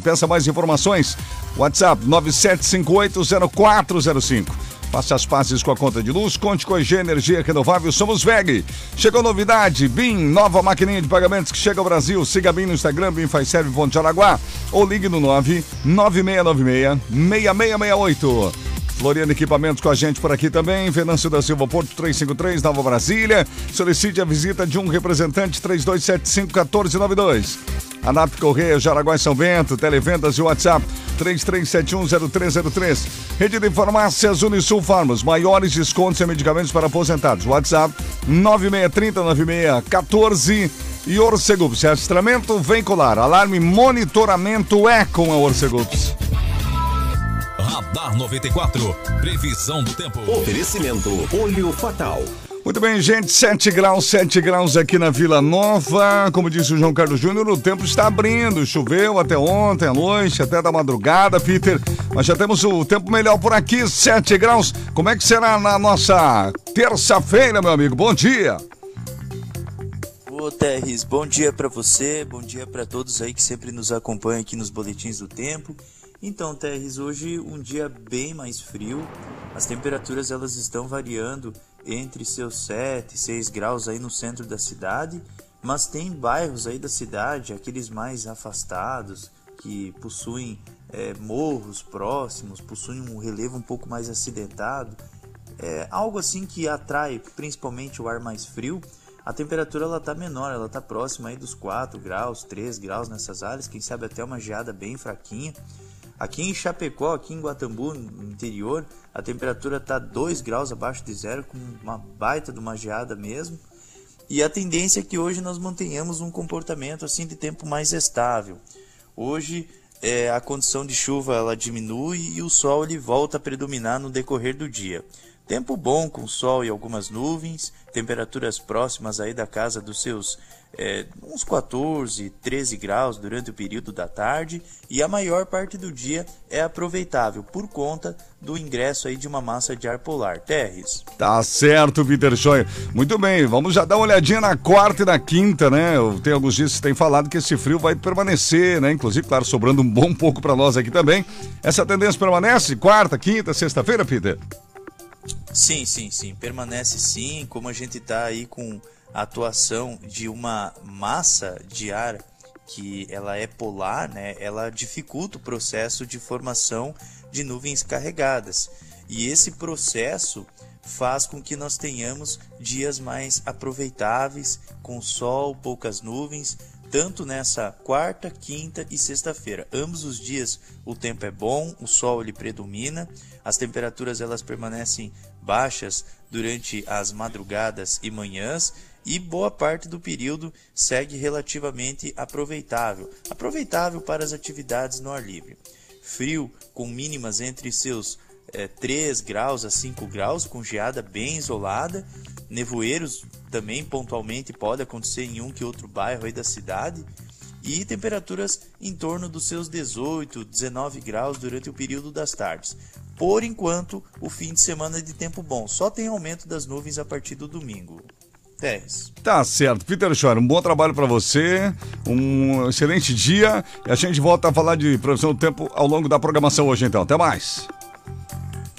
Peça mais informações. WhatsApp 97580405. Faça as pazes com a conta de luz, conte com a G Energia Renovável, somos VEG. Chegou novidade, BIM, nova maquininha de pagamentos que chega ao Brasil. Siga BIM no Instagram, BIM faz serve Ponte Araguá. Ou ligue no 99696 6668. Floriano Equipamentos com a gente por aqui também. Venâncio da Silva Porto 353, Nova Brasília. Solicite a visita de um representante 3275 1492. ANAP Correia, Jaraguá e São Bento, Televendas e WhatsApp 33710303. Rede de Farmácias Unisul Farmas, maiores descontos em medicamentos para aposentados. WhatsApp 96309614 e Orcegups. Rastreamento veicular, alarme monitoramento é com a Orcegups. Radar 94, previsão do tempo. Oferecimento Olho Fatal. Muito bem, gente, 7 graus, 7 graus aqui na Vila Nova. Como disse o João Carlos Júnior, o tempo está abrindo. Choveu até ontem à noite, até da madrugada, Peter. Mas já temos o tempo melhor por aqui, 7 graus. Como é que será na nossa terça-feira, meu amigo? Bom dia. Ô Terres, bom dia para você, bom dia para todos aí que sempre nos acompanham aqui nos boletins do tempo. Então, Terres, hoje um dia bem mais frio. As temperaturas elas estão variando entre seus 7 e 6 graus aí no centro da cidade, mas tem bairros aí da cidade, aqueles mais afastados, que possuem é, morros próximos, possuem um relevo um pouco mais acidentado, é, algo assim que atrai principalmente o ar mais frio. A temperatura ela tá menor, ela tá próxima aí dos 4 graus, 3 graus nessas áreas, quem sabe até uma geada bem fraquinha. Aqui em Chapecó, aqui em Guatambu, no interior, a temperatura está 2 graus abaixo de zero, com uma baita de uma geada mesmo. E a tendência é que hoje nós mantenhamos um comportamento assim de tempo mais estável. Hoje é, a condição de chuva ela diminui e o sol ele volta a predominar no decorrer do dia. Tempo bom com sol e algumas nuvens, temperaturas próximas aí da casa dos seus é, uns 14, 13 graus durante o período da tarde e a maior parte do dia é aproveitável por conta do ingresso aí de uma massa de ar polar. Terres. Tá certo, Peter Schoen. Muito bem, vamos já dar uma olhadinha na quarta e na quinta, né? Tem alguns dias que tem falado que esse frio vai permanecer, né? Inclusive, claro, sobrando um bom pouco para nós aqui também. Essa tendência permanece quarta, quinta, sexta-feira, Peter? Sim, sim, sim. Permanece sim, como a gente tá aí com a atuação de uma massa de ar que ela é polar, né, ela dificulta o processo de formação de nuvens carregadas. E esse processo faz com que nós tenhamos dias mais aproveitáveis, com sol, poucas nuvens, tanto nessa quarta, quinta e sexta-feira. Ambos os dias o tempo é bom, o sol ele predomina, as temperaturas elas permanecem baixas durante as madrugadas e manhãs e boa parte do período segue relativamente aproveitável, aproveitável para as atividades no ar livre. Frio com mínimas entre seus é, 3 graus a 5 graus, com geada bem isolada, nevoeiros também pontualmente pode acontecer em um que outro bairro aí da cidade, e temperaturas em torno dos seus 18, 19 graus durante o período das tardes. Por enquanto, o fim de semana é de tempo bom, só tem aumento das nuvens a partir do domingo. 10. Tá certo. Peter Schor, um bom trabalho para você, um excelente dia e a gente volta a falar de previsão do tempo ao longo da programação hoje então. Até mais.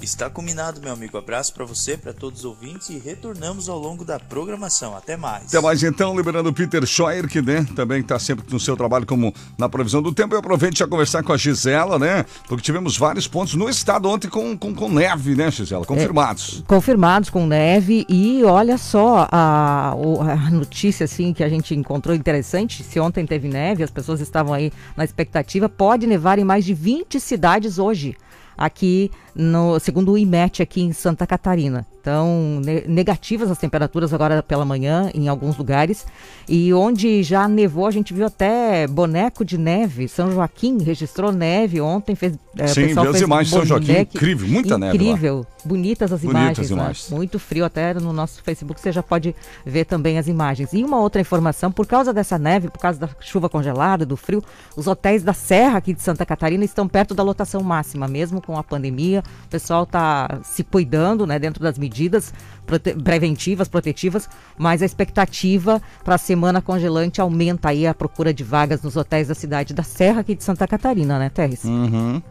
Está combinado, meu amigo. Abraço para você, para todos os ouvintes e retornamos ao longo da programação. Até mais. Até mais então, liberando o Peter Scheuer, que né, também está sempre no seu trabalho como na previsão do tempo. Eu aproveito já conversar com a Gisela, né? Porque tivemos vários pontos no estado ontem com, com, com neve, né, Gisela? Confirmados. É, confirmados com neve e olha só a, a notícia assim que a gente encontrou interessante. Se ontem teve neve, as pessoas estavam aí na expectativa, pode nevar em mais de 20 cidades hoje aqui no segundo o IMET aqui em Santa Catarina. Então, negativas as temperaturas agora pela manhã em alguns lugares. E onde já nevou, a gente viu até boneco de neve. São Joaquim registrou neve ontem. Fez, é, Sim, viu as imagens de São Joaquim. Incrível, muita incrível, neve. Incrível. Bonitas as Bonitas imagens. Né? imagens. Né? Muito frio. Até no nosso Facebook você já pode ver também as imagens. E uma outra informação: por causa dessa neve, por causa da chuva congelada, do frio, os hotéis da Serra aqui de Santa Catarina estão perto da lotação máxima, mesmo com a pandemia. O pessoal está se cuidando, né, dentro das medidas prote preventivas, protetivas, mas a expectativa para a semana congelante aumenta aí a procura de vagas nos hotéis da cidade da Serra aqui de Santa Catarina, né, Terres? Uhum.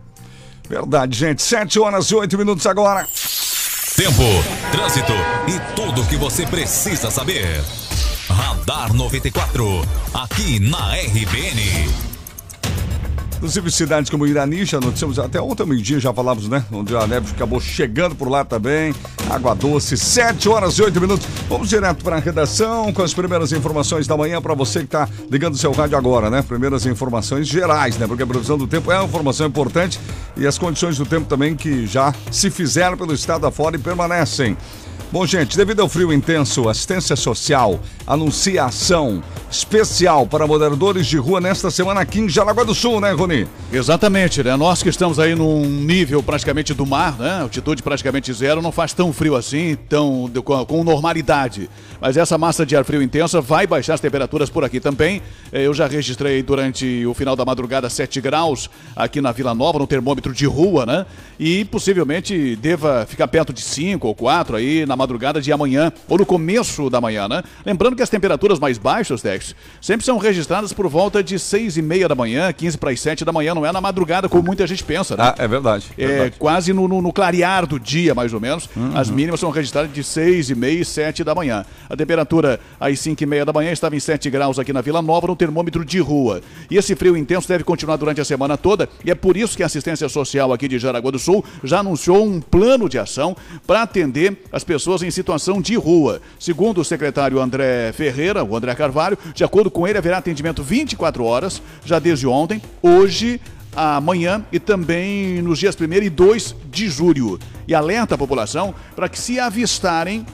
Verdade, gente. 7 horas e 8 minutos agora. Tempo, trânsito e tudo o que você precisa saber. Radar 94, aqui na RBN. Inclusive cidades como Irani, já noticiamos até ontem meio-dia, já falávamos, né? Onde a neve acabou chegando por lá também. Água doce, 7 horas e 8 minutos. Vamos direto para a redação com as primeiras informações da manhã para você que está ligando o seu rádio agora, né? Primeiras informações gerais, né? Porque a previsão do tempo é uma informação importante e as condições do tempo também que já se fizeram pelo estado afora e permanecem. Bom, gente, devido ao frio intenso, assistência social anuncia ação especial para moradores de rua nesta semana aqui em Jaraguá do Sul, né, Rony? Exatamente, né? Nós que estamos aí num nível praticamente do mar, né? Altitude praticamente zero, não faz tão frio assim, tão com, com normalidade. Mas essa massa de ar frio intensa vai baixar as temperaturas por aqui também. Eh, eu já registrei durante o final da madrugada 7 graus aqui na Vila Nova, no termômetro de rua, né? E possivelmente deva ficar perto de 5 ou 4 aí na madrugada de amanhã, ou no começo da manhã, né? Lembrando que as temperaturas mais baixas, Tex, sempre são registradas por volta de 6 e meia da manhã, 15 para as 7 da manhã, não é na madrugada, como muita gente pensa, né? Ah, é verdade. É verdade. quase no, no, no clarear do dia, mais ou menos. Uhum. As mínimas são registradas de 6 e meia e 7 da manhã. A temperatura às 5 e meia da manhã estava em 7 graus aqui na Vila Nova, no termômetro de rua. E esse frio intenso deve continuar durante a semana toda, e é por isso que a assistência social aqui de Jaraguá do Sul já anunciou um plano de ação para atender as pessoas em situação de rua. Segundo o secretário André Ferreira, o André Carvalho, de acordo com ele, haverá atendimento 24 horas, já desde ontem, hoje, amanhã e também nos dias 1 e 2 de julho. E alerta a população para que se avistarem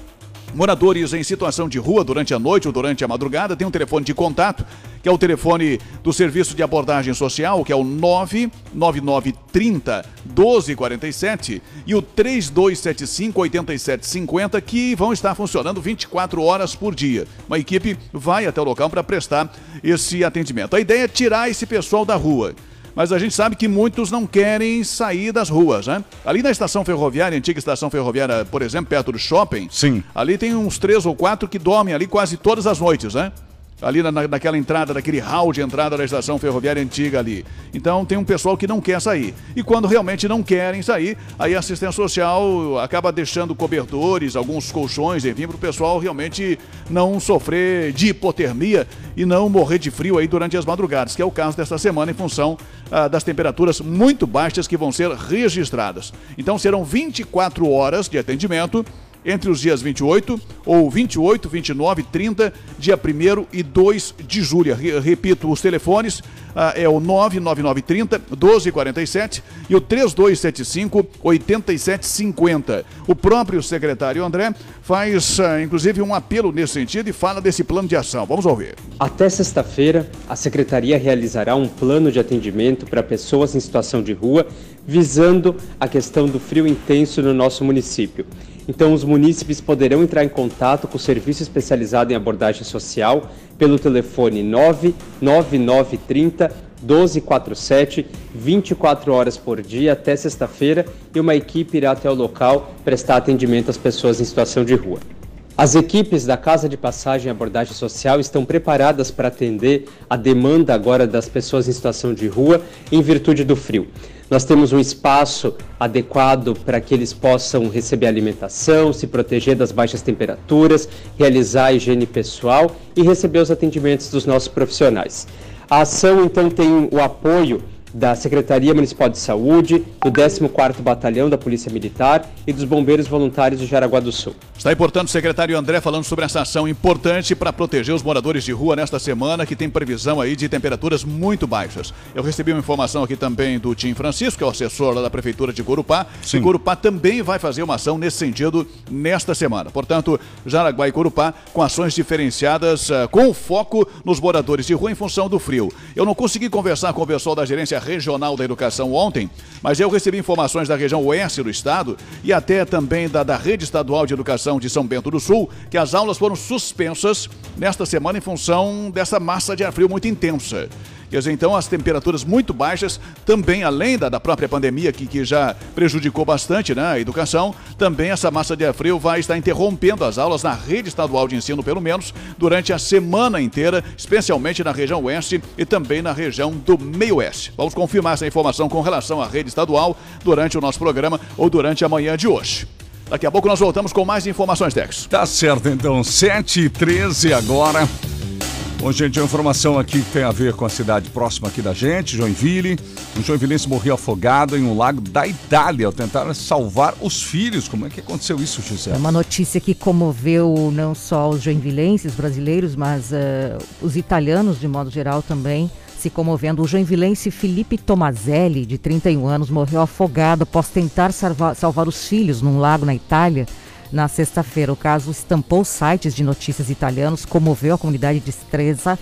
Moradores em situação de rua durante a noite ou durante a madrugada tem um telefone de contato, que é o telefone do Serviço de Abordagem Social, que é o 99930 1247 e o 3275 8750, que vão estar funcionando 24 horas por dia. Uma equipe vai até o local para prestar esse atendimento. A ideia é tirar esse pessoal da rua mas a gente sabe que muitos não querem sair das ruas, né? Ali na estação ferroviária, antiga estação ferroviária, por exemplo, perto do shopping, Sim. ali tem uns três ou quatro que dormem ali quase todas as noites, né? Ali na, naquela entrada, daquele hall de entrada da estação ferroviária antiga ali. Então tem um pessoal que não quer sair. E quando realmente não querem sair, aí a assistência social acaba deixando cobertores, alguns colchões, enfim, para o pessoal realmente não sofrer de hipotermia e não morrer de frio aí durante as madrugadas, que é o caso desta semana em função ah, das temperaturas muito baixas que vão ser registradas. Então serão 24 horas de atendimento entre os dias 28 ou 28, 29, 30, dia 1 e 2 de julho. Repito, os telefones ah, é o 99930 1247 e o 3275 8750. O próprio secretário André faz, ah, inclusive, um apelo nesse sentido e fala desse plano de ação. Vamos ouvir. Até sexta-feira, a secretaria realizará um plano de atendimento para pessoas em situação de rua, visando a questão do frio intenso no nosso município. Então, os munícipes poderão entrar em contato com o Serviço Especializado em Abordagem Social pelo telefone 99930 1247, 24 horas por dia até sexta-feira, e uma equipe irá até o local prestar atendimento às pessoas em situação de rua. As equipes da Casa de Passagem e Abordagem Social estão preparadas para atender a demanda agora das pessoas em situação de rua em virtude do frio. Nós temos um espaço adequado para que eles possam receber alimentação, se proteger das baixas temperaturas, realizar a higiene pessoal e receber os atendimentos dos nossos profissionais. A ação então tem o apoio da Secretaria Municipal de Saúde, do 14º Batalhão da Polícia Militar e dos Bombeiros Voluntários de Jaraguá do Sul. Está aí, portanto, o secretário André falando sobre essa ação importante para proteger os moradores de rua nesta semana, que tem previsão aí de temperaturas muito baixas. Eu recebi uma informação aqui também do Tim Francisco, que é o assessor lá da Prefeitura de Corupá, Sim. e Corupá também vai fazer uma ação nesse sentido nesta semana. Portanto, Jaraguá e Corupá com ações diferenciadas, uh, com foco nos moradores de rua em função do frio. Eu não consegui conversar com o pessoal da gerência Regional da Educação ontem, mas eu recebi informações da região oeste do estado e até também da, da Rede Estadual de Educação de São Bento do Sul, que as aulas foram suspensas nesta semana em função dessa massa de ar frio muito intensa. Quer dizer, então as temperaturas muito baixas, também além da, da própria pandemia, que, que já prejudicou bastante né, a educação, também essa massa de ar frio vai estar interrompendo as aulas na rede estadual de ensino, pelo menos durante a semana inteira, especialmente na região oeste e também na região do meio-oeste. Vamos confirmar essa informação com relação à rede estadual durante o nosso programa ou durante a manhã de hoje. Daqui a pouco nós voltamos com mais informações, Tex. Tá certo, então. 7 e 13 agora. Bom, gente, uma informação aqui que tem a ver com a cidade próxima aqui da gente, Joinville. Um joinvilense morreu afogado em um lago da Itália ao tentar salvar os filhos. Como é que aconteceu isso, Gisele? É uma notícia que comoveu não só os joinvilenses brasileiros, mas uh, os italianos de modo geral também se comovendo. O joinvilense Felipe Tomazelli, de 31 anos, morreu afogado após tentar salvar, salvar os filhos num lago na Itália na sexta-feira. O caso estampou sites de notícias italianos, comoveu a comunidade de Stresa,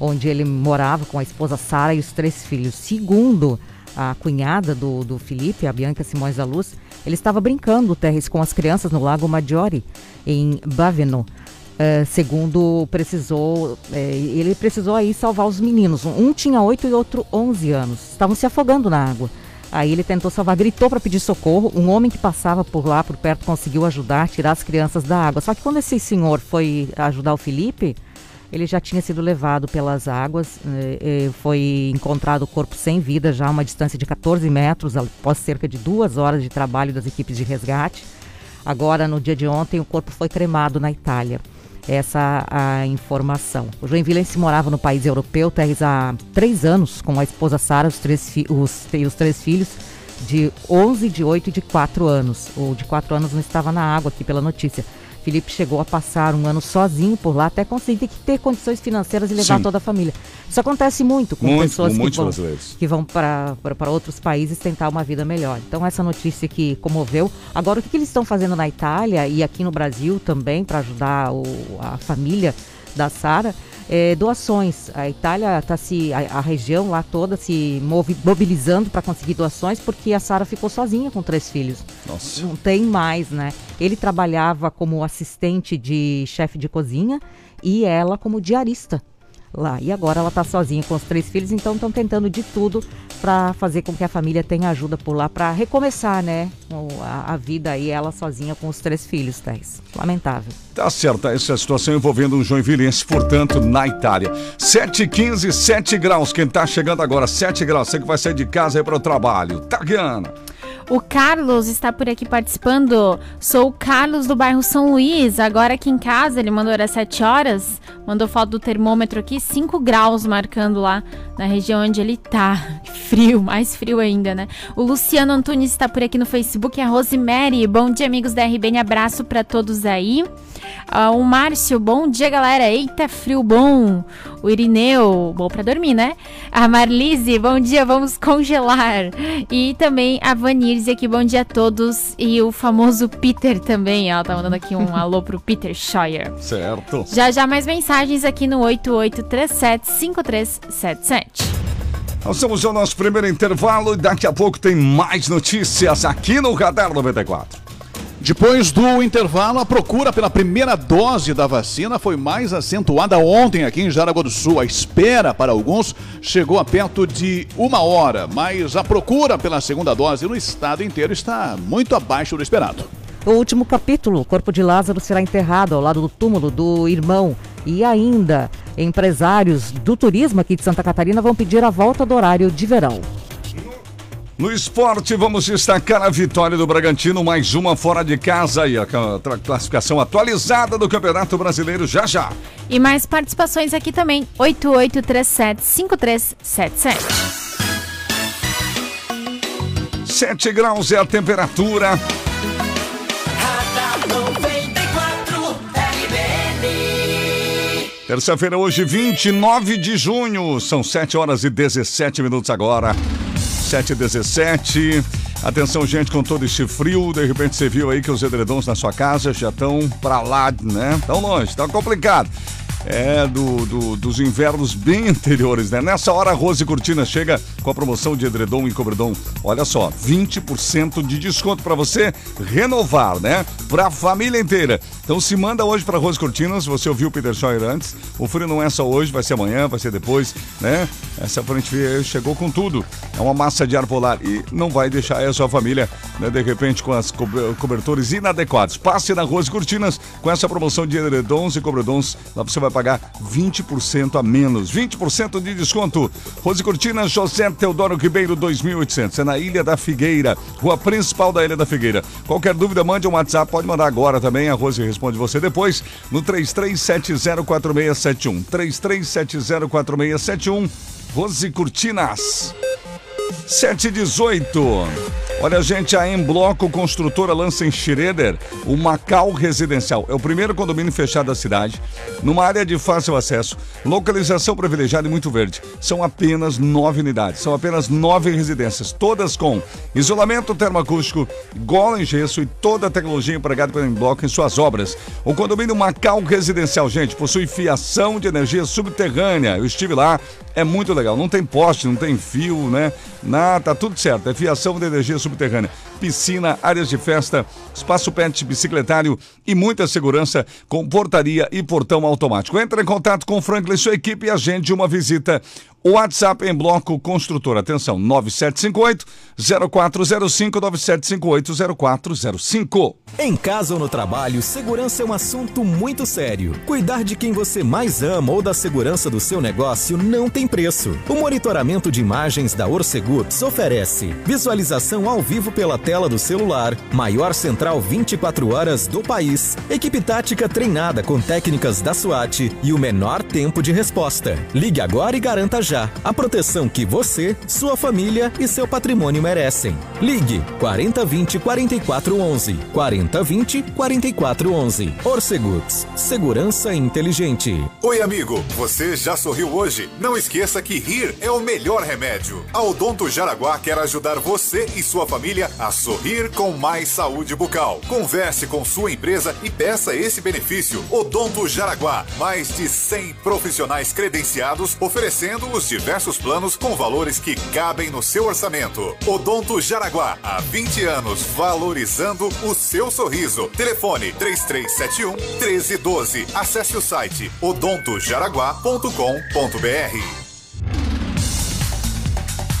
onde ele morava com a esposa Sara e os três filhos. Segundo a cunhada do, do Felipe, a Bianca Simões da Luz, ele estava brincando, Terres, com as crianças no Lago Maggiore, em Baveno. Uh, segundo precisou, uh, ele precisou aí salvar os meninos. Um tinha 8 e outro 11 anos. Estavam se afogando na água. Aí ele tentou salvar, gritou para pedir socorro. Um homem que passava por lá, por perto, conseguiu ajudar, tirar as crianças da água. Só que quando esse senhor foi ajudar o Felipe, ele já tinha sido levado pelas águas. Eh, foi encontrado o corpo sem vida, já a uma distância de 14 metros, após cerca de duas horas de trabalho das equipes de resgate. Agora, no dia de ontem, o corpo foi cremado na Itália essa a informação. O Joinvilense morava no país europeu, Terres, há três anos, com a esposa Sara, os três, os, os três filhos, de 11, de 8 e de 4 anos. O de 4 anos não estava na água aqui pela notícia. Felipe chegou a passar um ano sozinho por lá até conseguir ter condições financeiras e levar Sim. toda a família. Isso acontece muito com muito, pessoas com que, vão, que vão para outros países tentar uma vida melhor. Então essa notícia que comoveu. Agora o que, que eles estão fazendo na Itália e aqui no Brasil também para ajudar o, a família da Sara é, doações. A Itália está se, a, a, região lá toda se mobilizando para conseguir doações porque a Sara ficou sozinha com três filhos. Nossa. Não tem mais, né? Ele trabalhava como assistente de chefe de cozinha e ela como diarista lá. E agora ela está sozinha com os três filhos, então estão tentando de tudo para fazer com que a família tenha ajuda por lá para recomeçar, né? A, a, vida aí, ela sozinha com os três filhos, Thais. Lamentável. Tá certo, essa situação envolvendo um joinvilense, portanto, na Itália. 7 15 7 graus. Quem tá chegando agora, 7 graus. Você que vai sair de casa aí para o trabalho. Tagiana. O Carlos está por aqui participando. Sou o Carlos do bairro São Luís. Agora aqui em casa, ele mandou às 7 horas. Mandou foto do termômetro aqui, 5 graus marcando lá na região onde ele tá. Frio, mais frio ainda, né? O Luciano Antunes está por aqui no Facebook. A Rosemary. Bom dia, amigos da RBN. Abraço para todos aí. Uh, o Márcio, bom dia, galera. Eita, frio bom. O Irineu, bom pra dormir, né? A Marlise, bom dia, vamos congelar. E também a Vanirze aqui, bom dia a todos. E o famoso Peter também, ela tá mandando aqui um alô pro Peter Scheuer. Certo. Já já mais mensagens aqui no 88375377. Nós estamos no nosso primeiro intervalo e daqui a pouco tem mais notícias aqui no Radar 94. Depois do intervalo, a procura pela primeira dose da vacina foi mais acentuada ontem aqui em Jaraguá do Sul. A espera para alguns chegou a perto de uma hora, mas a procura pela segunda dose no estado inteiro está muito abaixo do esperado. O último capítulo, o corpo de Lázaro será enterrado ao lado do túmulo do irmão. E ainda, empresários do turismo aqui de Santa Catarina vão pedir a volta do horário de verão. No esporte, vamos destacar a vitória do Bragantino, mais uma fora de casa e a classificação atualizada do Campeonato Brasileiro já já. E mais participações aqui também, 8837-5377. 7 graus é a temperatura. Terça-feira, hoje, 29 de junho. São 7 horas e 17 minutos agora. 717. Atenção, gente, com todo este frio, de repente você viu aí que os edredons na sua casa já estão para lá, né? Tão longe, tá complicado. É, do, do- dos invernos bem anteriores, né? Nessa hora, a Rose Cortina chega com a promoção de edredom e cobredom. Olha só, 20% de desconto para você renovar, né? Pra família inteira. Então se manda hoje pra Rose Cortinas, você ouviu o Peter Scheuer antes. O frio não é só hoje, vai ser amanhã, vai ser depois, né? Essa frente chegou com tudo. É uma massa de ar polar e não vai deixar a sua família, né, de repente, com as co- cobertores inadequados. Passe na Rose Cortinas com essa promoção de edredons e cobredons. Lá você vai pagar 20% a menos. 20% de desconto. Rose Cortinas, José Teodoro Ribeiro 2800. É na Ilha da Figueira, rua principal da Ilha da Figueira. Qualquer dúvida, mande um WhatsApp. Pode mandar agora também. A Rose responde você depois no 33704671. 33704671. Rose Cortinas. 718. Olha, gente, a Em Bloco Construtora lança em Schroeder o Macau Residencial. É o primeiro condomínio fechado da cidade, numa área de fácil acesso, localização privilegiada e muito verde. São apenas nove unidades, são apenas nove residências, todas com isolamento termoacústico, gola em gesso e toda a tecnologia empregada pela Em Bloco em suas obras. O condomínio Macau Residencial, gente, possui fiação de energia subterrânea. Eu estive lá, é muito legal. Não tem poste, não tem fio, né? Nada, tá tudo certo. É fiação de energia subterrânea. Piscina, áreas de festa, espaço pet, bicicletário e muita segurança com portaria e portão automático. Entre em contato com o Franklin e sua equipe e agende uma visita. O WhatsApp em bloco construtor. Atenção, 9758 0405 9758 0405. Em casa ou no trabalho, segurança é um assunto muito sério. Cuidar de quem você mais ama ou da segurança do seu negócio não tem preço. O monitoramento de imagens da Orcegups oferece visualização ao vivo pela tela do celular, maior central 24 horas do país, equipe tática treinada com técnicas da SWAT e o menor tempo de resposta. Ligue agora e garanta a proteção que você, sua família e seu patrimônio merecem. Ligue 4020 4411 4020 4411. Orcegups, segurança inteligente. Oi, amigo. Você já sorriu hoje? Não esqueça que rir é o melhor remédio. A Odonto Jaraguá quer ajudar você e sua família a sorrir com mais saúde bucal. Converse com sua empresa e peça esse benefício. Odonto Jaraguá, mais de 100 profissionais credenciados oferecendo os diversos planos com valores que cabem no seu orçamento. Odonto Jaraguá, há 20 anos valorizando o seu sorriso. Telefone 3371 1312. Acesse o site odontojaraguá.com.br.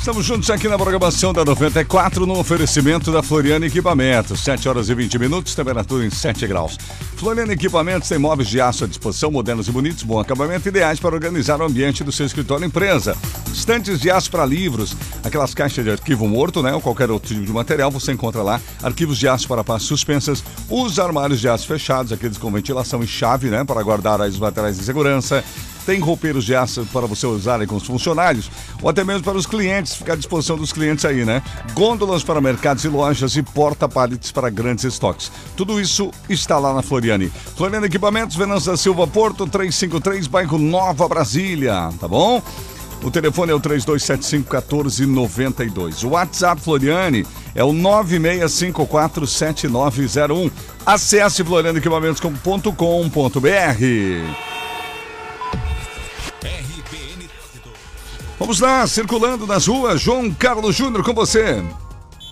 Estamos juntos aqui na programação da 94 no oferecimento da Floriana Equipamentos. 7 horas e 20 minutos, temperatura em 7 graus. Floriana Equipamentos tem móveis de aço à disposição, modernos e bonitos, bom acabamento, ideais para organizar o ambiente do seu escritório empresa. Estantes de aço para livros, aquelas caixas de arquivo morto, né? Ou qualquer outro tipo de material, você encontra lá. Arquivos de aço para pastas suspensas, os armários de aço fechados, aqueles com ventilação e chave, né? Para guardar aí os materiais de segurança. Tem roupeiros de aço para você usar com os funcionários ou até mesmo para os clientes, ficar à disposição dos clientes aí, né? Gôndolas para mercados e lojas e porta-paletes para grandes estoques. Tudo isso está lá na Floriane. Floriane Equipamentos, Venâncio da Silva Porto, 353, bairro Nova Brasília, tá bom? O telefone é o 3275-1492. O WhatsApp Floriane é o 96547901. Acesse florianeequipamentos.com.br. Vamos lá, circulando nas ruas, João Carlos Júnior com você.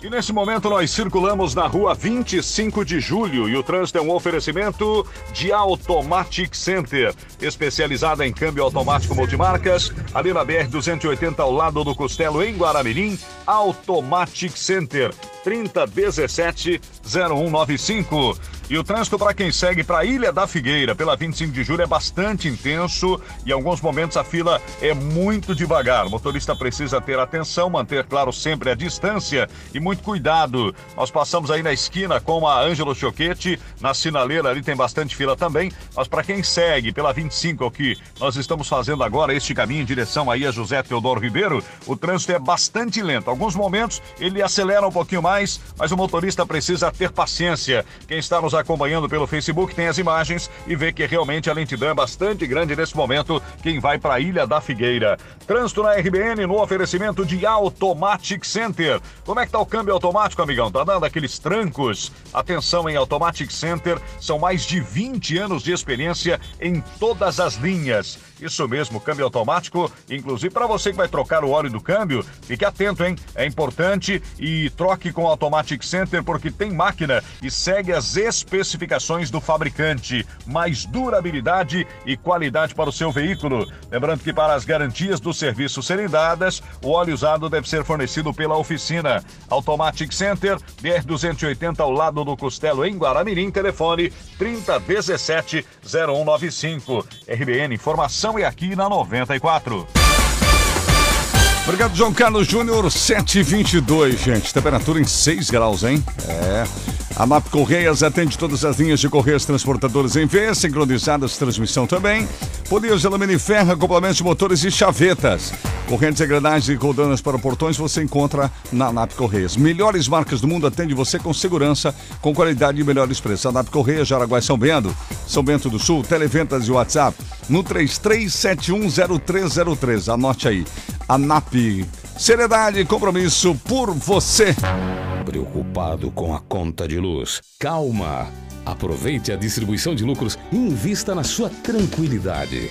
E nesse momento nós circulamos na rua 25 de julho e o trânsito é um oferecimento de Automatic Center, especializada em câmbio automático multimarcas, ali na BR-280 ao lado do Costelo, em Guaramirim, Automatic Center, 3017-0195. E o trânsito para quem segue para a Ilha da Figueira pela 25 de julho é bastante intenso e em alguns momentos a fila é muito devagar. O motorista precisa ter atenção, manter, claro, sempre a distância e muito cuidado. Nós passamos aí na esquina com a Ângelo Choquete, na sinaleira ali tem bastante fila também, mas para quem segue pela 25 o que nós estamos fazendo agora, este caminho em direção aí a José Teodoro Ribeiro, o trânsito é bastante lento. Alguns momentos ele acelera um pouquinho mais, mas o motorista precisa ter paciência. Quem está nos acompanhando pelo Facebook tem as imagens e vê que realmente a lentidão é bastante grande nesse momento. Quem vai para a Ilha da Figueira. Trânsito na RBN no oferecimento de Automatic Center. Como é que tá o câmbio automático, amigão? Tá dando aqueles trancos? Atenção em Automatic Center, são mais de 20 anos de experiência em todas as linhas. Isso mesmo, câmbio automático, inclusive para você que vai trocar o óleo do câmbio, fique atento, hein? É importante e troque com o Automatic Center porque tem máquina e segue as especificações do fabricante. Mais durabilidade e qualidade para o seu veículo. Lembrando que para as garantias do serviço serem dadas, o óleo usado deve ser fornecido pela oficina. Automatic Center, BR-280 ao lado do Costelo, em Guaramirim, telefone 3017 0195. RBN Informação é aqui na 94. Obrigado, João Carlos Júnior, 722, gente. Temperatura em 6 graus, hein? É. A MAP Correias atende todas as linhas de correios transportadores em V, sincronizadas transmissão também. Polias de alumínio e ferro, acoplamentos de motores e chavetas. Correntes, engrenagens e coldanas para portões você encontra na NAP Correias. Melhores marcas do mundo atende você com segurança, com qualidade e melhores preços. A NAP Correias, Jaraguá e São Bento, São Bento do Sul, televentas e WhatsApp no 33710303. Anote aí. A NAP. Seriedade e compromisso por você. Preocupado com a conta de luz? Calma! Aproveite a distribuição de lucros e invista na sua tranquilidade.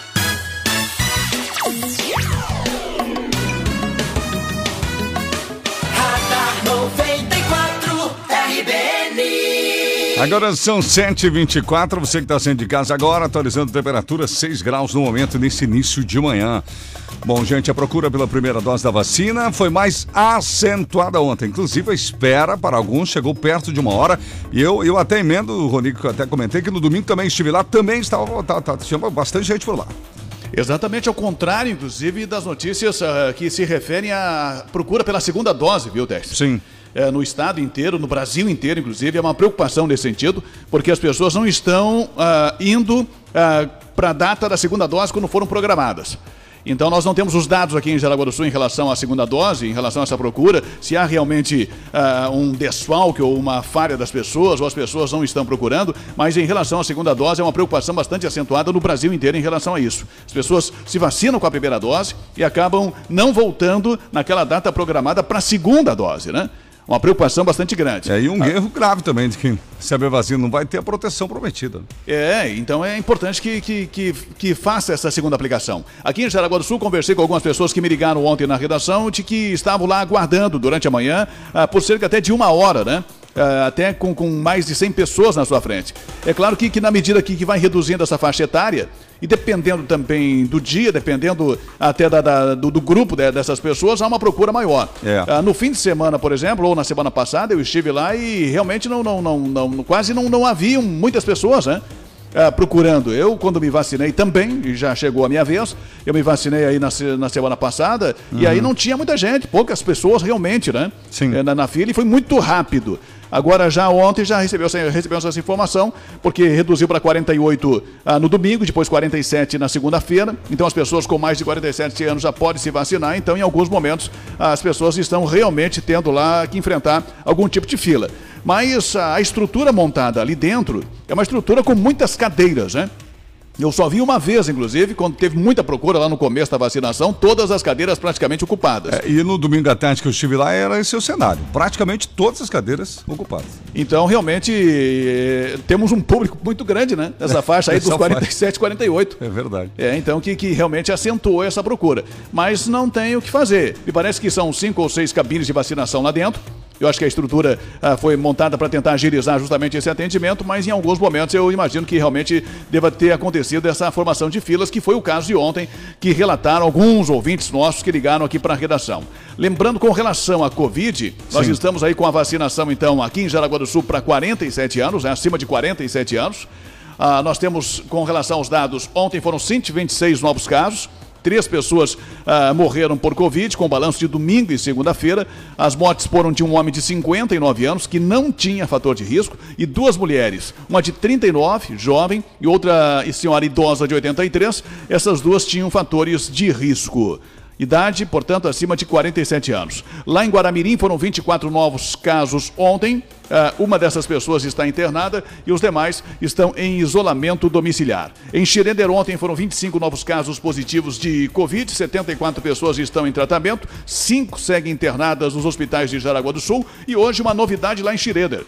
Agora são 7h24, você que está saindo de casa agora, atualizando temperatura 6 graus no momento, nesse início de manhã. Bom, gente, a procura pela primeira dose da vacina foi mais acentuada ontem. Inclusive, a espera para alguns chegou perto de uma hora. E eu, eu até emendo, Ronico, que eu até comentei que no domingo também estive lá, também estava, tá, tá, tinha bastante gente por lá. Exatamente ao contrário, inclusive, das notícias ah, que se referem à procura pela segunda dose, viu, Teste? Sim. É, no estado inteiro, no Brasil inteiro, inclusive, é uma preocupação nesse sentido, porque as pessoas não estão ah, indo para a data da segunda dose quando foram programadas. Então nós não temos os dados aqui em Jaraguá do Sul em relação à segunda dose, em relação a essa procura, se há realmente ah, um desfalque ou uma falha das pessoas, ou as pessoas não estão procurando, mas em relação à segunda dose é uma preocupação bastante acentuada no Brasil inteiro em relação a isso. As pessoas se vacinam com a primeira dose e acabam não voltando naquela data programada para a segunda dose, né? Uma preocupação bastante grande. É, e um erro grave também, de que se a vacina não vai ter a proteção prometida. É, então é importante que, que, que, que, faça essa segunda aplicação. Aqui em Jaraguá do Sul, conversei com algumas pessoas que me ligaram ontem na redação de que estavam lá aguardando durante a manhã ah, por cerca até de uma hora, né? Uh, até com, com mais de 100 pessoas na sua frente. É claro que, que na medida que, que vai reduzindo essa faixa etária, e dependendo também do dia, dependendo até da, da, do, do, grupo de, dessas pessoas, há uma procura maior. É. Uh, no fim de semana, por exemplo, ou na semana passada, eu estive lá e realmente não, não, não, não quase não, não haviam muitas pessoas, né? Uh, procurando. Eu, quando me vacinei também, e já chegou a minha vez, eu me vacinei aí na, na semana passada, uhum. e aí não tinha muita gente, poucas pessoas realmente, né? Sim. Na, na fila, e foi muito rápido. Agora, já ontem, já recebeu, recebemos essa informação, porque reduziu para 48 ah, no domingo, depois 47 na segunda-feira. Então, as pessoas com mais de 47 anos já podem se vacinar. Então, em alguns momentos, as pessoas estão realmente tendo lá que enfrentar algum tipo de fila. Mas a estrutura montada ali dentro é uma estrutura com muitas cadeiras, né? Eu só vi uma vez, inclusive, quando teve muita procura lá no começo da vacinação, todas as cadeiras praticamente ocupadas. É, e no domingo à tarde que eu estive lá, era esse o cenário. Praticamente todas as cadeiras ocupadas. Então, realmente, eh, temos um público muito grande, né? Nessa faixa aí dos 47, 48. É verdade. É, então, que, que realmente acentuou essa procura. Mas não tem o que fazer. Me parece que são cinco ou seis cabines de vacinação lá dentro. Eu acho que a estrutura ah, foi montada para tentar agilizar justamente esse atendimento, mas em alguns momentos eu imagino que realmente deva ter acontecido essa formação de filas, que foi o caso de ontem, que relataram alguns ouvintes nossos que ligaram aqui para a redação. Lembrando, com relação à Covid, nós Sim. estamos aí com a vacinação, então, aqui em Jaraguá do Sul para 47 anos, né, acima de 47 anos. Ah, nós temos, com relação aos dados, ontem foram 126 novos casos. Três pessoas ah, morreram por Covid, com balanço de domingo e segunda-feira. As mortes foram de um homem de 59 anos, que não tinha fator de risco, e duas mulheres. Uma de 39, jovem, e outra senhora idosa de 83. Essas duas tinham fatores de risco. Idade, portanto, acima de 47 anos. Lá em Guaramirim foram 24 novos casos ontem. Ah, uma dessas pessoas está internada e os demais estão em isolamento domiciliar. Em Xirender ontem foram 25 novos casos positivos de Covid, 74 pessoas estão em tratamento, 5 seguem internadas nos hospitais de Jaraguá do Sul e hoje uma novidade lá em Xirender.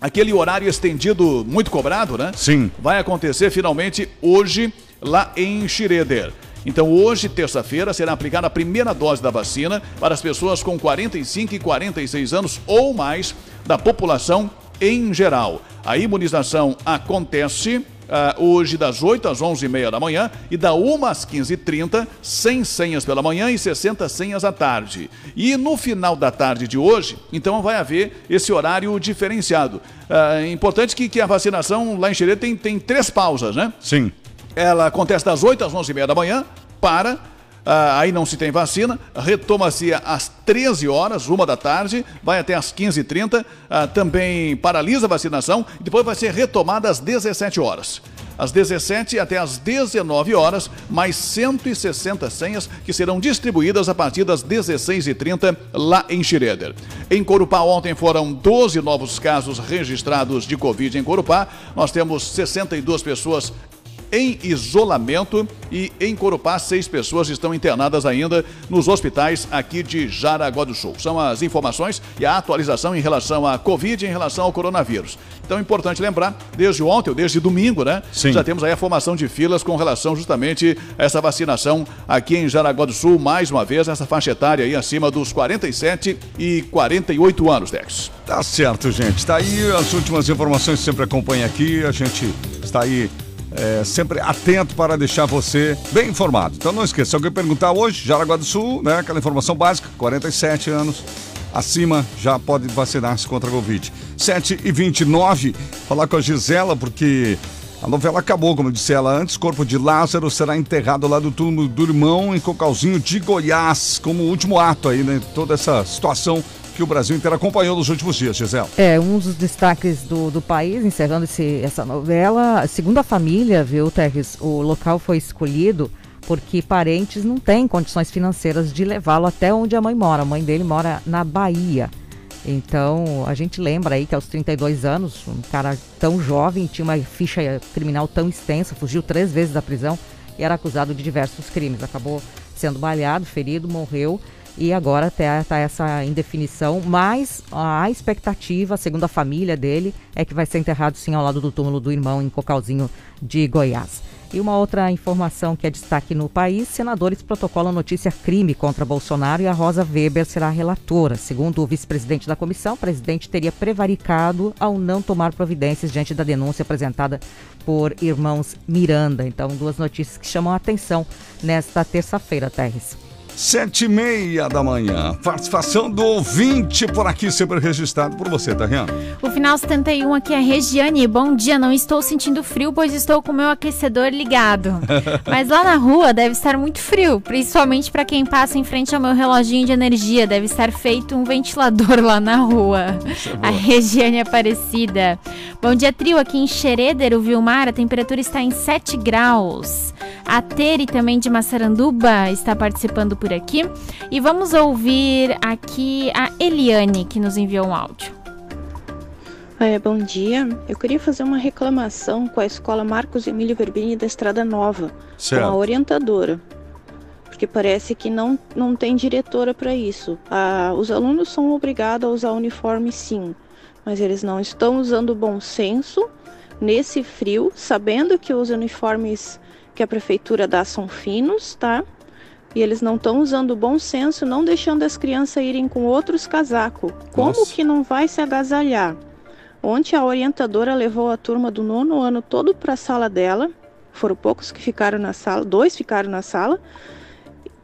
Aquele horário estendido muito cobrado, né? Sim. Vai acontecer finalmente hoje lá em Xireder. Então, hoje, terça-feira, será aplicada a primeira dose da vacina para as pessoas com 45 e 46 anos ou mais da população em geral. A imunização acontece ah, hoje das 8 às 11h30 da manhã e da 1 às 15h30, 100 senhas pela manhã e 60 senhas à tarde. E no final da tarde de hoje, então vai haver esse horário diferenciado. É importante que, que a vacinação lá em Xerê tem, tem três pausas, né? Sim. Ela acontece das 8 às 11h30 da manhã, para, ah, aí não se tem vacina, retoma-se às 13 horas, uma da tarde, vai até às 15h30, ah, também paralisa a vacinação e depois vai ser retomada às 17 horas. Às 17 até às 19 horas, mais 160 senhas que serão distribuídas a partir das 16h30 lá em Schroeder. Em Corupá, ontem foram 12 novos casos registrados de Covid em Corupá. Nós temos 62 pessoas em isolamento e em Corupá, seis pessoas estão internadas ainda nos hospitais aqui de Jaraguá do Sul. São as informações e a atualização em relação à Covid e em relação ao coronavírus. Então é importante lembrar, desde ontem ou desde domingo, né? Sim. Já temos aí a formação de filas com relação justamente a essa vacinação aqui em Jaraguá do Sul, mais uma vez, essa faixa etária aí acima dos 47 e 48 anos, Dex. Tá certo, gente. Tá aí as últimas informações que sempre acompanha aqui. A gente está aí é, sempre atento para deixar você bem informado. Então não esqueça, alguém perguntar hoje, Jaraguá do Sul, né? Aquela informação básica, 47 anos acima já pode vacinar-se contra a Covid. 7 e 29 falar com a Gisela, porque a novela acabou, como eu disse ela antes. Corpo de Lázaro será enterrado lá do túmulo do irmão em Cocalzinho de Goiás, como último ato aí, né? Toda essa situação que o Brasil inteiro acompanhou nos últimos dias, Gisela. É, um dos destaques do, do país, encerrando esse, essa novela, segundo a família, viu, Terres, o local foi escolhido porque parentes não têm condições financeiras de levá-lo até onde a mãe mora. A mãe dele mora na Bahia. Então, a gente lembra aí que aos 32 anos, um cara tão jovem, tinha uma ficha criminal tão extensa, fugiu três vezes da prisão e era acusado de diversos crimes. Acabou sendo baleado, ferido, morreu e agora está essa indefinição, mas a expectativa, segundo a família dele, é que vai ser enterrado sim ao lado do túmulo do irmão em Cocalzinho de Goiás. E uma outra informação que é destaque no país: senadores protocolam notícia crime contra Bolsonaro e a Rosa Weber será relatora. Segundo o vice-presidente da comissão, o presidente teria prevaricado ao não tomar providências diante da denúncia apresentada por irmãos Miranda. Então, duas notícias que chamam a atenção nesta terça-feira, Terres. Sete e meia da manhã. Participação do ouvinte por aqui, sempre registrado por você, tá, Rian? O final 71 aqui é Regiane. Bom dia, não estou sentindo frio, pois estou com meu aquecedor ligado. Mas lá na rua deve estar muito frio, principalmente para quem passa em frente ao meu reloginho de energia. Deve estar feito um ventilador lá na rua. A Regiane Aparecida. Bom dia, trio. Aqui em Xereder, o Vilmar, a temperatura está em 7 graus. A Tere também de Massaranduba está participando por aqui. E vamos ouvir aqui a Eliane, que nos enviou um áudio. É, bom dia. Eu queria fazer uma reclamação com a escola Marcos Emílio Verbini da Estrada Nova, Certo. com a orientadora. Porque parece que não, não tem diretora para isso. Ah, os alunos são obrigados a usar uniforme sim, mas eles não estão usando bom senso nesse frio, sabendo que os uniformes que a prefeitura dá são finos, tá? E eles não estão usando o bom senso, não deixando as crianças irem com outros casacos. Como Nossa. que não vai se agasalhar? Ontem a orientadora levou a turma do nono ano todo para a sala dela. Foram poucos que ficaram na sala, dois ficaram na sala,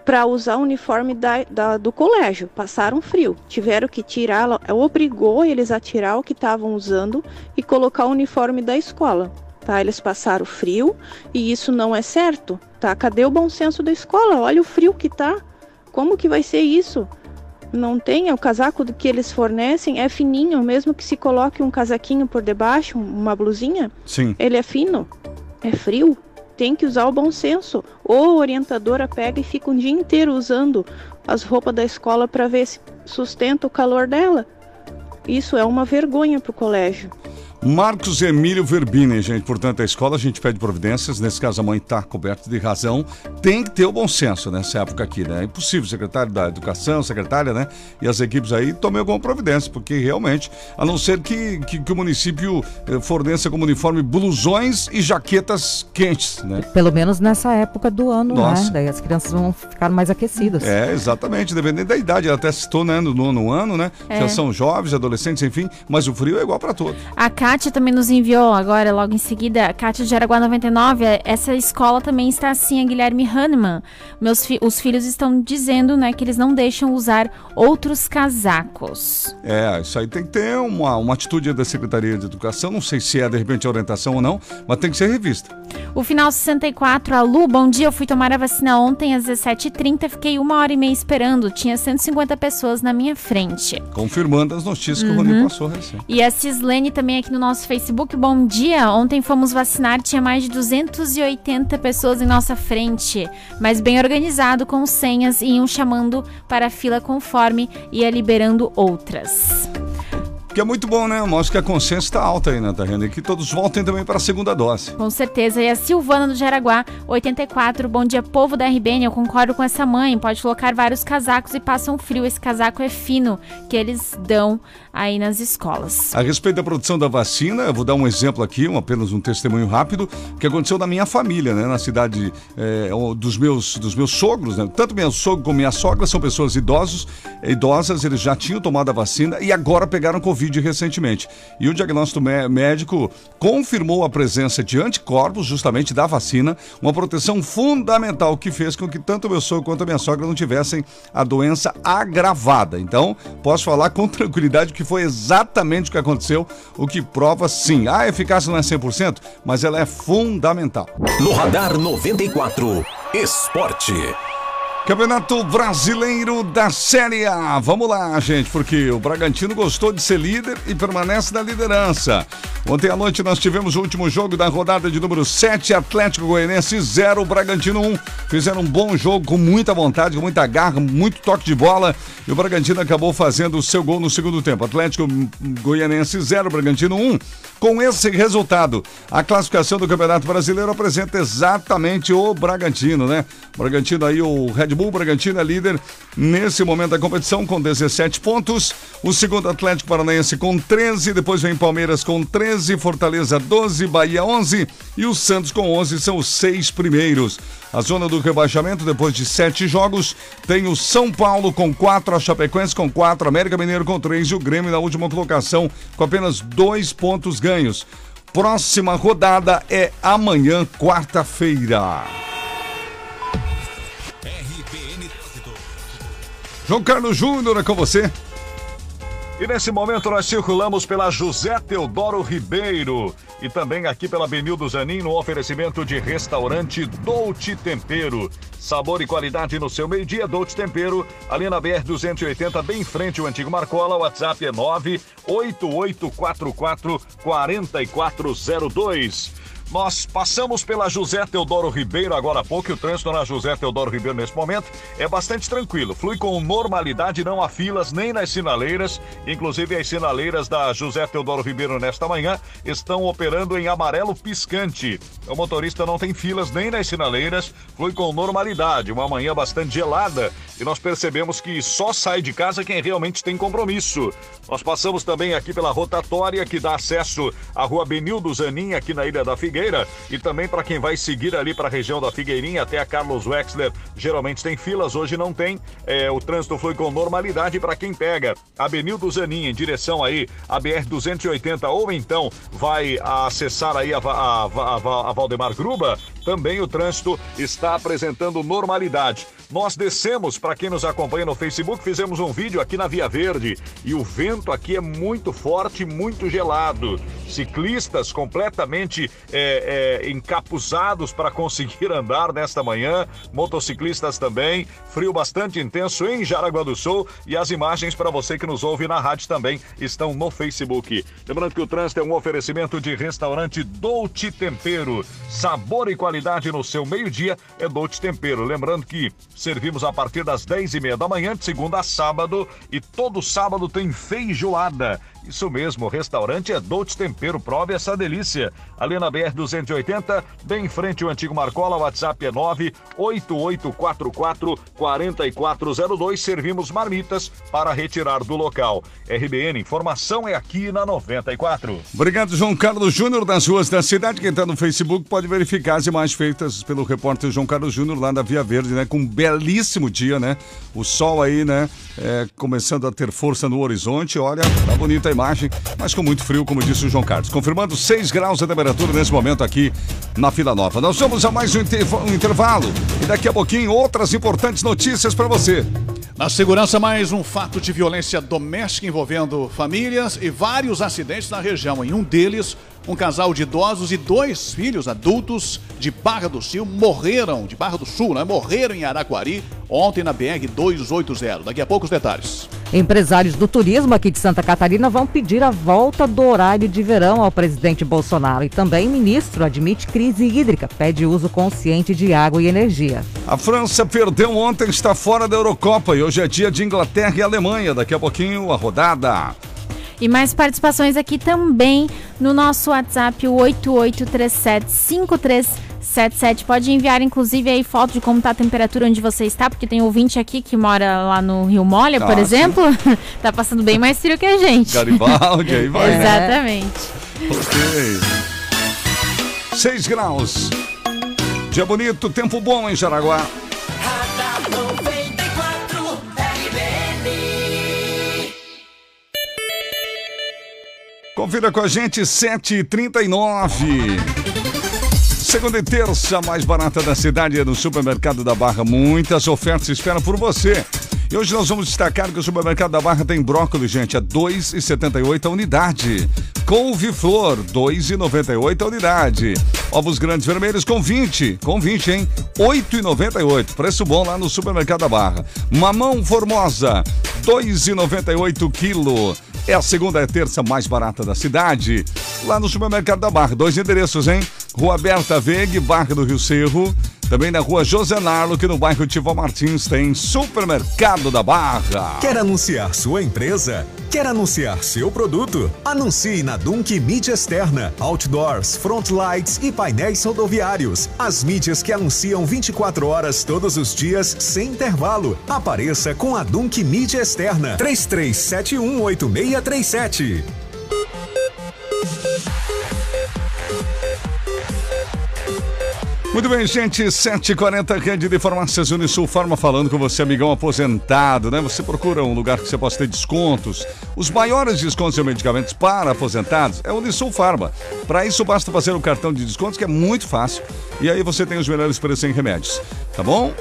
para usar o uniforme da, da- do colégio. Passaram frio. Tiveram que tirar, obrigou eles a tirar o que estavam usando e colocar o uniforme da escola. Tá? Eles passaram frio e isso não é certo, tá? Cadê o bom senso da escola? Olha o frio que tá. Como que vai ser isso? Não tem, o casaco que eles fornecem é fininho, mesmo que se coloque um casaquinho por debaixo, uma blusinha, Sim. ele é fino, é frio. Tem que usar o bom senso. Ou a orientadora pega e fica um dia inteiro usando as roupas da escola para ver se sustenta o calor dela. Isso é uma vergonha para o colégio. Marcos Emílio Verbini, gente. Portanto, a escola a gente pede providências. Nesse caso, a mãe está coberta de razão. Tem que ter o bom senso nessa época aqui, né? É impossível, secretário da Educação, secretária, né? E as equipes aí tomem alguma providência, porque realmente, a não ser que, que, que o município eh, forneça como uniforme blusões e jaquetas quentes, né? Pelo menos nessa época do ano, Nossa. né? Daí as crianças vão ficar mais aquecidas. É, exatamente, dependendo da idade. Ela até citou, né, no nono ano, né? É. Já são jovens, adolescentes, enfim, mas o frio é igual para todos. A Kátia também nos enviou agora, logo em seguida, Kátia de Araguá 99. Essa escola também está assim, a Guilherme Hahnemann. Meus fi- os filhos estão dizendo, né, que eles não deixam usar outros casacos. É, isso aí tem que ter uma, uma atitude da Secretaria de Educação. Não sei se é de repente orientação ou não, mas tem que ser revista. O final 64, a Lu, bom dia. Eu fui tomar a vacina ontem às 17h30, fiquei uma hora e meia esperando. Tinha 150 pessoas na minha frente. Confirmando as notícias que o Rony passou recém. E a Cislene também aqui no nosso Facebook. Bom dia. Ontem fomos vacinar, tinha mais de 280 pessoas em nossa frente, mas bem organizado com senhas e iam chamando para a fila conforme ia liberando outras. Que é muito bom, né? Mostra que a consciência está alta aí na terreno e que todos voltem também para a segunda dose. Com certeza. E a Silvana do Jaraguá, 84. Bom dia, povo da RBN. Eu concordo com essa mãe. Pode colocar vários casacos e passam frio. Esse casaco é fino que eles dão aí nas escolas. A respeito da produção da vacina, eu vou dar um exemplo aqui, um, apenas um testemunho rápido, que aconteceu na minha família, né? Na cidade é, dos, meus, dos meus sogros, né? Tanto meu sogro como minha sogra são pessoas idosos, idosas, eles já tinham tomado a vacina e agora pegaram Covid recentemente. E o diagnóstico mé- médico confirmou a presença de anticorpos, justamente da vacina, uma proteção fundamental que fez com que tanto meu sogro quanto a minha sogra não tivessem a doença agravada. Então, posso falar com tranquilidade que foi exatamente o que aconteceu, o que prova sim. A eficácia não é 100%, mas ela é fundamental. No Radar 94, Esporte. Campeonato Brasileiro da Série A. Vamos lá, gente, porque o Bragantino gostou de ser líder e permanece na liderança. Ontem à noite nós tivemos o último jogo da rodada de número 7, Atlético Goianiense 0, Bragantino 1. Fizeram um bom jogo com muita vontade, com muita garra, muito toque de bola e o Bragantino acabou fazendo o seu gol no segundo tempo. Atlético Goianiense 0, Bragantino 1. Com esse resultado, a classificação do Campeonato Brasileiro apresenta exatamente o Bragantino, né? Bragantino aí, o Red Bull Bragantino é líder nesse momento da competição com 17 pontos. O segundo Atlético Paranaense com 13, depois vem Palmeiras com 13, Fortaleza 12, Bahia 11 e o Santos com 11 são os seis primeiros. A zona do rebaixamento, depois de sete jogos, tem o São Paulo com quatro, a Chapecoense com quatro, América Mineiro com três e o Grêmio na última colocação com apenas dois pontos ganhos. Próxima rodada é amanhã, quarta-feira. João Carlos Júnior é com você. E nesse momento nós circulamos pela José Teodoro Ribeiro e também aqui pela Benildo Zanin no oferecimento de restaurante Dolce Tempero. Sabor e qualidade no seu meio-dia, Dolce Tempero, ali na BR-280, bem em frente ao antigo Marcola. WhatsApp é 98844 4402. Nós passamos pela José Teodoro Ribeiro agora há pouco e o trânsito na José Teodoro Ribeiro nesse momento é bastante tranquilo. Flui com normalidade, não há filas nem nas sinaleiras. Inclusive as sinaleiras da José Teodoro Ribeiro nesta manhã estão operando em amarelo piscante. O motorista não tem filas nem nas sinaleiras, flui com normalidade. Uma manhã bastante gelada e nós percebemos que só sai de casa quem realmente tem compromisso. Nós passamos também aqui pela rotatória que dá acesso à rua Benildo Zanin, aqui na Ilha da Figueira, e também para quem vai seguir ali para a região da Figueirinha até a Carlos Wexler. Geralmente tem filas, hoje não tem. É, o trânsito flui com normalidade para quem pega a Benildo Zanin em direção aí a BR 280 ou então vai acessar aí a, a, a, a Valdemar Gruba. também o trânsito está apresentando normalidade. Nós descemos, para quem nos acompanha no Facebook, fizemos um vídeo aqui na Via Verde e o vento aqui é muito forte, muito gelado. Ciclistas completamente é, é, encapuzados para conseguir andar nesta manhã, motociclistas também, frio bastante intenso em Jaraguá do Sul e as imagens para você que nos ouve na rádio também estão no Facebook. Lembrando que o trânsito é um oferecimento de restaurante Dolce Tempero. Sabor e qualidade no seu meio-dia é Dolce Tempero. Lembrando que servimos a partir das 10 e meia da manhã, de segunda a sábado, e todo sábado tem feijoada. Isso mesmo, o restaurante é Dolce Tempero, prove essa delícia. Ali na BR-280, bem em frente ao antigo Marcola, WhatsApp é 98844-4402. Servimos marmitas para retirar do local. RBN, informação é aqui na 94. Obrigado, João Carlos Júnior, das ruas da cidade. Quem está no Facebook pode verificar as imagens feitas pelo repórter João Carlos Júnior lá da Via Verde, né? Com um belíssimo dia, né? O sol aí, né? É, começando a ter força no horizonte. Olha, tá bonita a imagem, mas com muito frio, como disse o João Carlos. Confirmando 6 graus a temperatura nesse momento aqui na Fila Nova. Nós vamos a mais um, um intervalo e daqui a pouquinho outras importantes notícias para você. Na segurança, mais um fato de violência doméstica envolvendo famílias e vários acidentes na região. Em um deles, um casal de idosos e dois filhos adultos de Barra do Sul morreram, de Barra do Sul, né? Morreram em Araquari ontem na BR 280. Daqui a pouco os detalhes. Empresários do turismo aqui de Santa Catarina vão pedir a volta do horário de verão ao presidente Bolsonaro. E também o ministro admite crise hídrica, pede uso consciente de água e energia. A França perdeu ontem, está fora da Eurocopa e hoje é dia de Inglaterra e Alemanha. Daqui a pouquinho a rodada. E mais participações aqui também no nosso WhatsApp, o 88375377. Pode enviar, inclusive, aí foto de como está a temperatura onde você está, porque tem ouvinte aqui que mora lá no Rio Molha, por Ah, exemplo. tá passando bem mais frio que a gente. Garibaldi, aí vai. Exatamente. Ok. 6 graus. Dia bonito, tempo bom em Jaraguá. Confira com a gente, 7h39. Segunda e terça mais barata da cidade é no Supermercado da Barra. Muitas ofertas esperam por você. E hoje nós vamos destacar que o Supermercado da Barra tem brócolis, gente, a 2,78 a unidade. Couve-flor, 2,98 a unidade. Ovos grandes vermelhos com 20, com 20, hein? 8,98. Preço bom lá no Supermercado da Barra. Mamão Formosa, 2,98 quilo. É a segunda e terça mais barata da cidade. Lá no Supermercado da Barra. Dois endereços, hein? Rua Berta Vegue, Barra do Rio Cerro. Também na rua José Narlo, que no bairro Tivo Martins tem Supermercado da Barra. Quer anunciar sua empresa? Quer anunciar seu produto? Anuncie na Dunk Mídia Externa, Outdoors, Frontlights e painéis rodoviários. As mídias que anunciam 24 horas todos os dias, sem intervalo. Apareça com a Dunk Mídia Externa. 33718637. Muito bem, gente, 7h40, Rede de Farmácias Unisul Farma falando com você, amigão aposentado, né? Você procura um lugar que você possa ter descontos. Os maiores descontos de medicamentos para aposentados é o Unisul Farma. Para isso, basta fazer o cartão de descontos, que é muito fácil. E aí você tem os melhores preços em remédios, tá bom?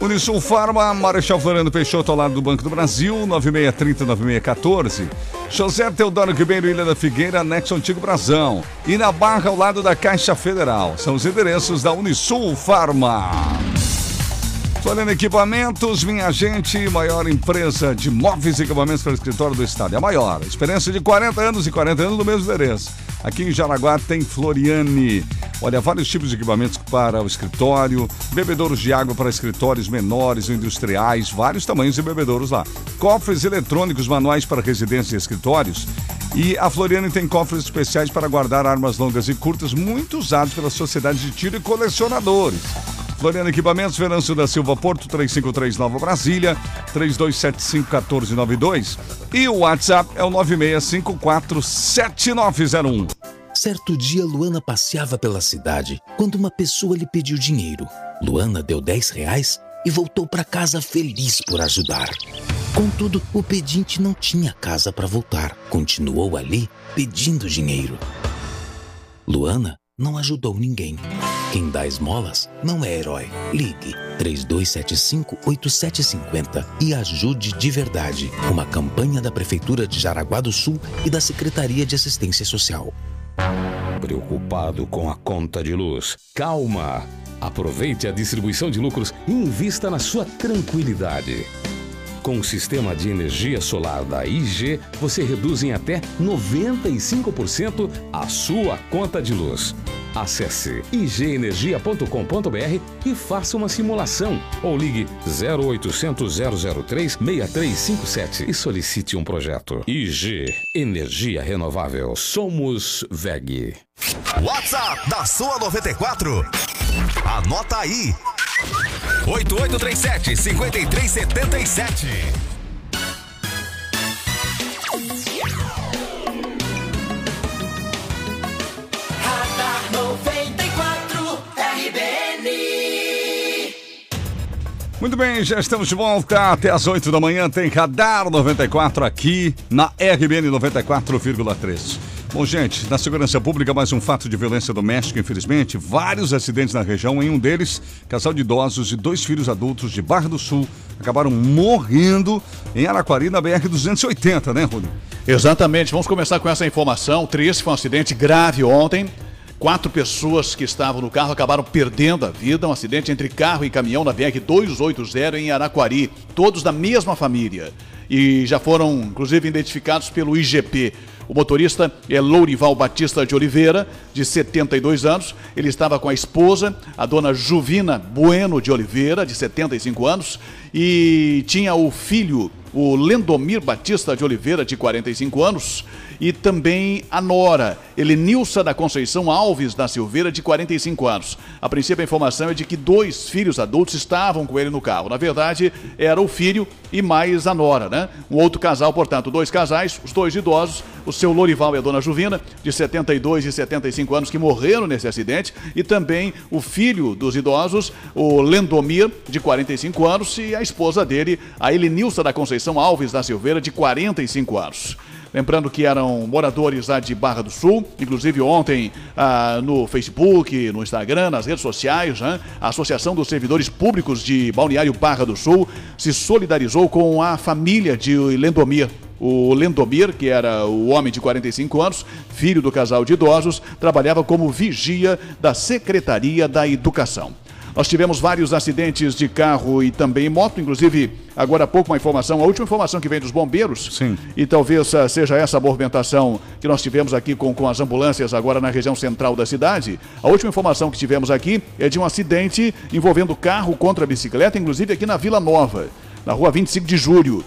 Unisul Farma, Marechal Floriano Peixoto ao lado do Banco do Brasil, 9630-9614. José Teodoro Ribeiro, Ilha da Figueira, anexo Antigo Brasão. E na Barra, ao lado da Caixa Federal. São os endereços da Unisul Farma. Floriano Equipamentos, minha gente, maior empresa de móveis e equipamentos para escritório do estado. É a maior. Experiência de 40 anos e 40 anos no mesmo endereço. Aqui em Jaraguá tem Floriane. Olha, vários tipos de equipamentos para o escritório, bebedouros de água para escritórios menores industriais, vários tamanhos de bebedouros lá. Cofres eletrônicos manuais para residências e escritórios. E a Floriane tem cofres especiais para guardar armas longas e curtas, muito usados pela sociedade de tiro e colecionadores. Floriano Equipamentos, Venâncio da Silva Porto, 353 Nova Brasília, 3275-1492. E o WhatsApp é o 96547901. Certo dia, Luana passeava pela cidade quando uma pessoa lhe pediu dinheiro. Luana deu 10 reais e voltou para casa feliz por ajudar. Contudo, o pedinte não tinha casa para voltar. Continuou ali pedindo dinheiro. Luana não ajudou ninguém. Quem dá esmolas não é herói. Ligue 3275-8750 e ajude de verdade. Uma campanha da Prefeitura de Jaraguá do Sul e da Secretaria de Assistência Social. Preocupado com a conta de luz? Calma! Aproveite a distribuição de lucros e invista na sua tranquilidade. Com o sistema de energia solar da IG, você reduz em até 95% a sua conta de luz. Acesse igenergia.com.br e faça uma simulação ou ligue 0800 003 6357 e solicite um projeto. IG Energia Renovável. Somos VEG. WhatsApp da sua 94. Anota aí. 8837 5377. Muito bem, já estamos de volta até as 8 da manhã. Tem Radar 94 aqui na RBN 94,3. Bom, gente, na segurança pública, mais um fato de violência doméstica, infelizmente. Vários acidentes na região. Em um deles, casal de idosos e dois filhos adultos de Barra do Sul acabaram morrendo em Araquari, na BR-280, né, Rúlio? Exatamente. Vamos começar com essa informação. Triste, foi um acidente grave ontem. Quatro pessoas que estavam no carro acabaram perdendo a vida. Um acidente entre carro e caminhão na BR-280 em Araquari. Todos da mesma família. E já foram, inclusive, identificados pelo IGP. O motorista é Lourival Batista de Oliveira, de 72 anos. Ele estava com a esposa, a dona Juvina Bueno de Oliveira, de 75 anos, e tinha o filho, o Lendomir Batista de Oliveira, de 45 anos, e também a nora, Elenilsa da Conceição Alves da Silveira, de 45 anos. A princípio, a informação é de que dois filhos adultos estavam com ele no carro. Na verdade, era o filho e mais a nora, né? Um outro casal, portanto, dois casais, os dois idosos, o seu Lorival e a dona Juvina, de 72 e 75 anos, que morreram nesse acidente, e também o filho dos idosos, o Lendomir, de 45 anos, e a esposa dele, a Elenilsa da Conceição Alves da Silveira, de 45 anos. Lembrando que eram moradores lá de Barra do Sul, inclusive ontem ah, no Facebook, no Instagram, nas redes sociais, né? a Associação dos Servidores Públicos de Balneário Barra do Sul se solidarizou com a família de Lendomir. O Lendomir, que era o homem de 45 anos, filho do casal de idosos, trabalhava como vigia da Secretaria da Educação. Nós tivemos vários acidentes de carro e também moto, inclusive agora há pouco uma informação, a última informação que vem dos bombeiros. Sim. E talvez ah, seja essa a movimentação que nós tivemos aqui com, com as ambulâncias agora na região central da cidade. A última informação que tivemos aqui é de um acidente envolvendo carro contra bicicleta, inclusive aqui na Vila Nova, na rua 25 de julho.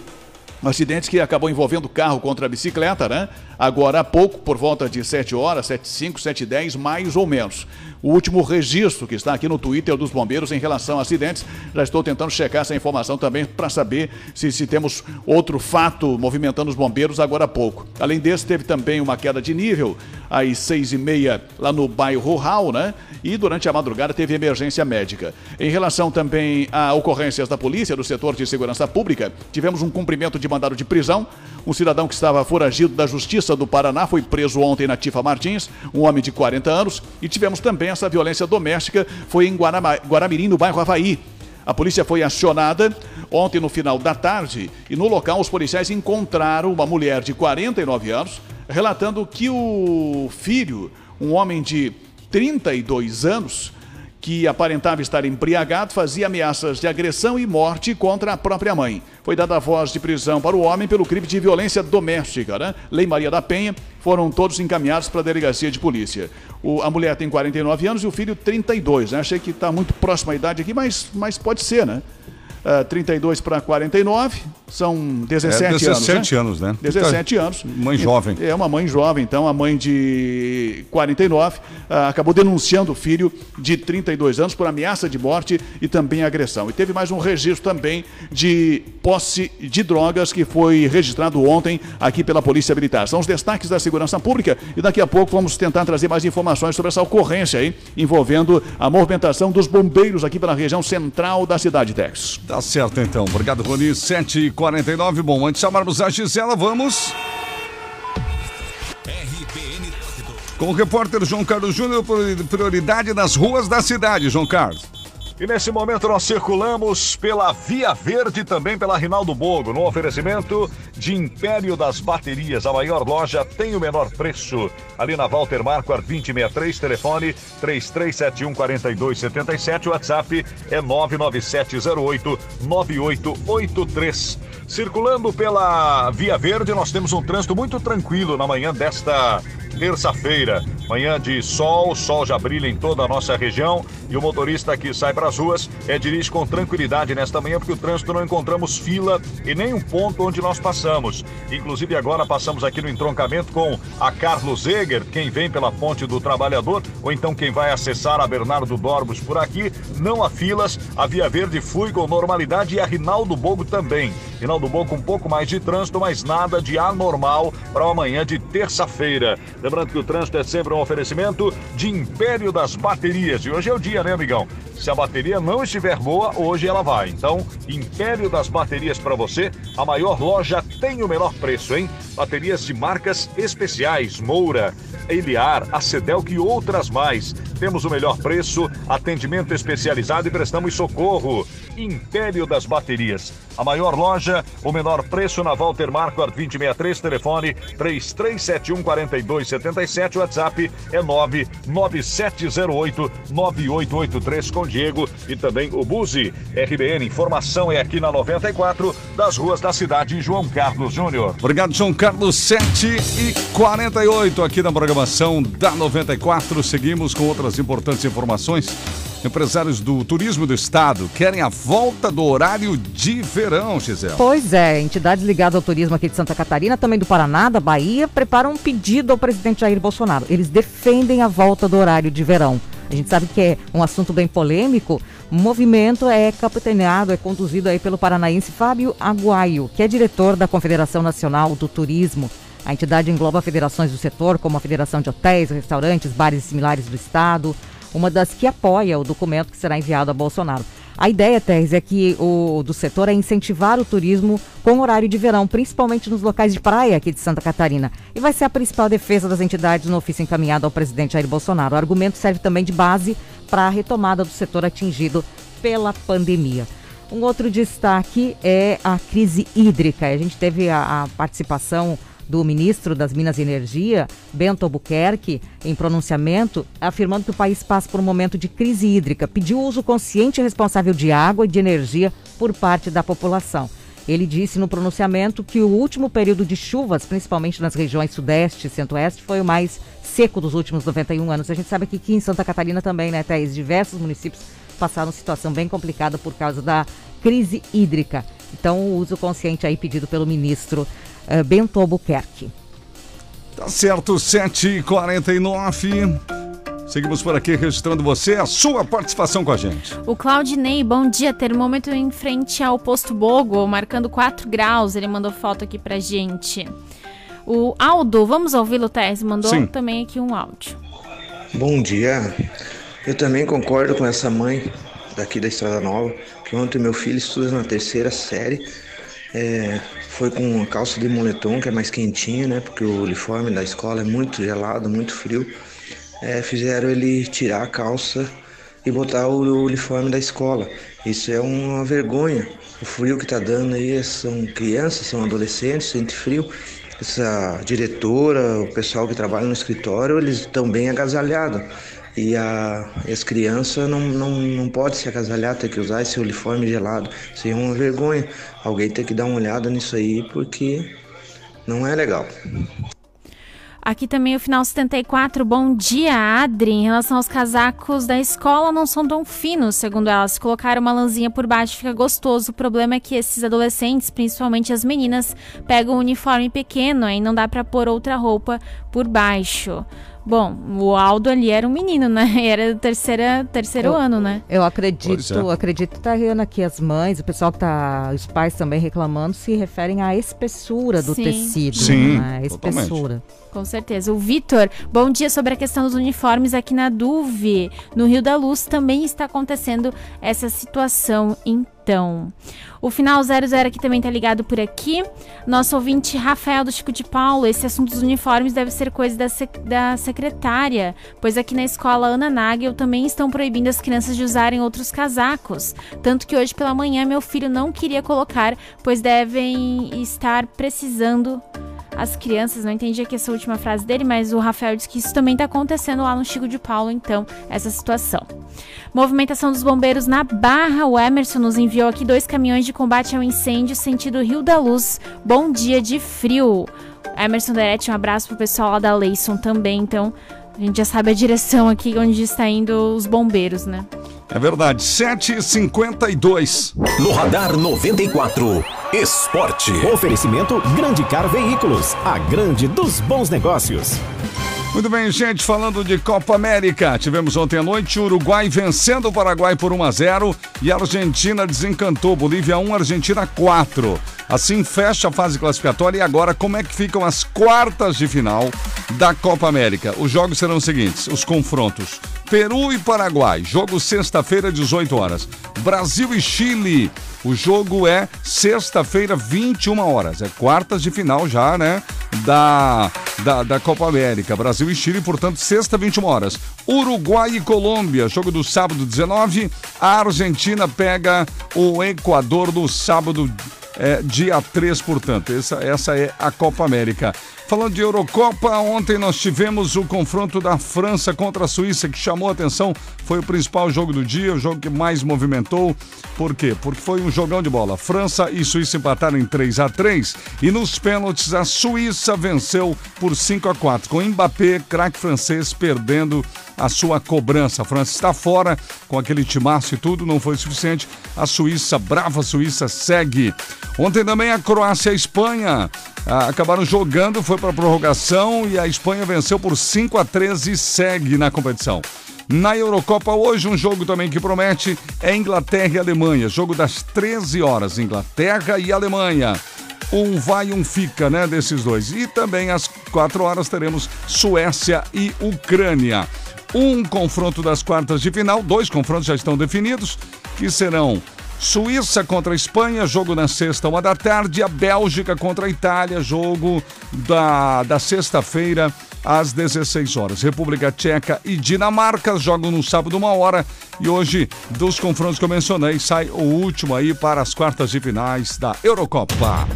Um acidente que acabou envolvendo carro contra a bicicleta, né? Agora há pouco, por volta de 7 horas, 7 5 7 10 mais ou menos. O último registro que está aqui no Twitter dos bombeiros em relação a acidentes. Já estou tentando checar essa informação também para saber se, se temos outro fato movimentando os bombeiros agora há pouco. Além desse, teve também uma queda de nível às seis e meia lá no bairro Rural, né? E durante a madrugada teve emergência médica. Em relação também a ocorrências da polícia, do setor de segurança pública, tivemos um cumprimento de mandado de prisão. Um cidadão que estava foragido da Justiça do Paraná foi preso ontem na Tifa Martins, um homem de 40 anos. E tivemos também essa violência doméstica, foi em Guarama- Guaramirim, no bairro Havaí. A polícia foi acionada ontem no final da tarde e no local os policiais encontraram uma mulher de 49 anos relatando que o filho, um homem de 32 anos, que aparentava estar embriagado, fazia ameaças de agressão e morte contra a própria mãe. Foi dada voz de prisão para o homem pelo crime de violência doméstica, né? Lei Maria da Penha, foram todos encaminhados para a delegacia de polícia. O- a mulher tem 49 anos e o filho 32, né? Achei que está muito próxima a idade aqui, mas, mas pode ser, né? Ah, 32 para 49, são 17, É, 17 anos, né? anos, né? 17 anos. Mãe jovem. É uma mãe jovem, então a mãe de 49 ah, acabou denunciando o filho de 32 anos por ameaça de morte e também agressão. E teve mais um registro também de posse de drogas que foi registrado ontem aqui pela Polícia Militar. São os destaques da segurança pública e daqui a pouco vamos tentar trazer mais informações sobre essa ocorrência aí envolvendo a movimentação dos bombeiros aqui pela região central da cidade Tex. Tá certo então. Obrigado, Rony. 7h49. Bom, antes de chamarmos a Gisela, vamos. Com o repórter João Carlos Júnior, prioridade nas ruas da cidade, João Carlos. E nesse momento nós circulamos pela Via Verde também pela Rinaldo Bogo, no oferecimento de Império das Baterias. A maior loja tem o menor preço. Ali na Walter Marquardt 2063, telefone 33714277, WhatsApp é 99708 9883. Circulando pela Via Verde, nós temos um trânsito muito tranquilo na manhã desta terça-feira. Manhã de sol, sol já brilha em toda a nossa região e o motorista que sai para as ruas é dirige com tranquilidade nesta manhã porque o trânsito não encontramos fila e nem um ponto onde nós passamos. Inclusive agora passamos aqui no entroncamento com a Carlos Eger, quem vem pela Ponte do Trabalhador ou então quem vai acessar a Bernardo Dorbos por aqui. Não há filas, a Via Verde flui com normalidade e a Rinaldo Bogo também. Rinaldo Bogo com um pouco mais de trânsito, mas nada de anormal para uma manhã de terça-feira. Lembrando que o trânsito é sempre um oferecimento de Império das Baterias. E hoje é o dia, né, amigão? Se a bateria não estiver boa, hoje ela vai. Então, Império das Baterias para você, a maior loja tem o menor preço, hein? Baterias de marcas especiais, Moura, Eliar, Acedelc e outras mais. Temos o melhor preço, atendimento especializado e prestamos socorro. Império das Baterias. A maior loja, o menor preço na Walter Marquardt 2063, telefone 3371 4277, WhatsApp é 99708 9883 com Diego e também o Buzi. RBN, informação é aqui na 94, das ruas da cidade João Carlos Júnior. Obrigado, João Carlos, 7 e 48 aqui na programação da 94. Seguimos com outras importantes informações. Empresários do turismo do estado querem a volta do horário de verão, Gisele. Pois é, entidades ligadas ao turismo aqui de Santa Catarina, também do Paraná, da Bahia, preparam um pedido ao presidente Jair Bolsonaro. Eles defendem a volta do horário de verão. A gente sabe que é um assunto bem polêmico. O movimento é capitaneado, é conduzido aí pelo paranaense Fábio Aguaio, que é diretor da Confederação Nacional do Turismo. A entidade engloba federações do setor, como a Federação de Hotéis, Restaurantes, Bares Similares do Estado, uma das que apoia o documento que será enviado a Bolsonaro. A ideia, Teres, é que o do setor é incentivar o turismo com horário de verão, principalmente nos locais de praia aqui de Santa Catarina. E vai ser a principal defesa das entidades no ofício encaminhado ao presidente Jair Bolsonaro. O argumento serve também de base para a retomada do setor atingido pela pandemia. Um outro destaque é a crise hídrica. A gente teve a, a participação do ministro das Minas e Energia, Bento Albuquerque, em pronunciamento, afirmando que o país passa por um momento de crise hídrica, pediu uso consciente e responsável de água e de energia por parte da população. Ele disse no pronunciamento que o último período de chuvas, principalmente nas regiões sudeste e centro-oeste, foi o mais seco dos últimos 91 anos. A gente sabe que aqui em Santa Catarina também, né, Thaís? Diversos municípios passaram situação bem complicada por causa da crise hídrica. Então, o uso consciente aí pedido pelo ministro Bento Albuquerque. Tá certo, 7h49. Seguimos por aqui registrando você, a sua participação com a gente. O Claudinei, bom dia. Termômetro em frente ao posto Bogo, marcando 4 graus. Ele mandou foto aqui pra gente. O Aldo, vamos ouvi-lo, Tess? Mandou Sim. também aqui um áudio. Bom dia. Eu também concordo com essa mãe daqui da Estrada Nova, que ontem meu filho estuda na terceira série. É, foi com calça de moletom, que é mais quentinha, né? Porque o uniforme da escola é muito gelado, muito frio. É, fizeram ele tirar a calça e botar o uniforme da escola. Isso é uma vergonha. O frio que tá dando aí são crianças, são adolescentes, sente frio. Essa diretora, o pessoal que trabalha no escritório, eles estão bem agasalhados. E, a, as crianças não, não, não podem se agasalhar, ter que usar esse uniforme gelado. Isso aí é uma vergonha. Alguém tem que dar uma olhada nisso aí, porque não é legal. Aqui também o final 74. Bom dia, Adri. Em relação aos casacos da escola, não são tão finos, segundo ela. Se colocar uma lãzinha por baixo, fica gostoso. O problema é que esses adolescentes, principalmente as meninas, pegam um uniforme pequeno, aí não dá pra pôr outra roupa por baixo. Bom, o Aldo ali era um menino, né? Era do terceira, terceiro Eu- ano, né? Eu acredito, é. acredito que tá rindo aqui as mães, o pessoal que tá, os pais também reclamando, se referem à espessura do Sim. tecido, Sim, né? A totalmente. espessura. Com certeza. O Vitor, bom dia sobre a questão dos uniformes aqui na Duve. No Rio da Luz também está acontecendo essa situação, então. O final 00 aqui também tá ligado por aqui. Nosso ouvinte Rafael do Chico de Paulo, esse assunto dos uniformes deve ser coisa da, sec da secretária, pois aqui na escola Ana Nagel também estão proibindo as crianças de usarem outros casacos. Tanto que hoje pela manhã meu filho não queria colocar, pois devem estar precisando as crianças. Não entendi aqui essa última frase dele, mas o Rafael disse que isso também está acontecendo lá no Chico de Paulo, então, essa situação. Movimentação dos bombeiros na Barra. O Emerson nos enviou aqui dois caminhões de combate ao incêndio, sentido Rio da Luz. Bom dia de frio. Emerson Derete, um abraço pro pessoal lá da Leison também, então. A gente já sabe a direção aqui onde está indo os bombeiros, né? É verdade, 7h52. No Radar 94, Esporte. Oferecimento Grande Car Veículos, a grande dos bons negócios. Muito bem, gente, falando de Copa América. Tivemos ontem à noite o Uruguai vencendo o Paraguai por 1 a 0 e a Argentina desencantou. Bolívia 1, Argentina 4. Assim fecha a fase classificatória e agora como é que ficam as quartas de final da Copa América? Os jogos serão os seguintes: os confrontos. Peru e Paraguai, jogo sexta-feira, 18 horas. Brasil e Chile, o jogo é sexta-feira, 21 horas. É quartas de final já, né? Da, da, da Copa América. Brasil e Chile, portanto, sexta, 21 horas. Uruguai e Colômbia, jogo do sábado, 19. A Argentina pega o Equador no sábado, é, dia 3, portanto. Essa, essa é a Copa América. Falando de Eurocopa, ontem nós tivemos o confronto da França contra a Suíça, que chamou a atenção, foi o principal jogo do dia, o jogo que mais movimentou. Por quê? Porque foi um jogão de bola. França e Suíça empataram em 3 a 3 e nos pênaltis a Suíça venceu por 5 a 4 com Mbappé, craque francês, perdendo a sua cobrança. A França está fora com aquele timaço e tudo, não foi suficiente. A Suíça, brava Suíça, segue. Ontem também a Croácia e a Espanha ah, acabaram jogando, foi para prorrogação e a Espanha venceu por 5 a 13 e segue na competição. Na Eurocopa hoje, um jogo também que promete é Inglaterra e Alemanha. Jogo das 13 horas, Inglaterra e Alemanha. Um vai, um fica, né, desses dois. E também às 4 horas teremos Suécia e Ucrânia. Um confronto das quartas de final, dois confrontos já estão definidos, que serão Suíça contra a Espanha, jogo na sexta, uma da tarde. A Bélgica contra a Itália, jogo da, da sexta-feira, às 16 horas. República Tcheca e Dinamarca jogam no sábado, uma hora. E hoje, dos confrontos que eu mencionei, sai o último aí para as quartas de finais da Eurocopa.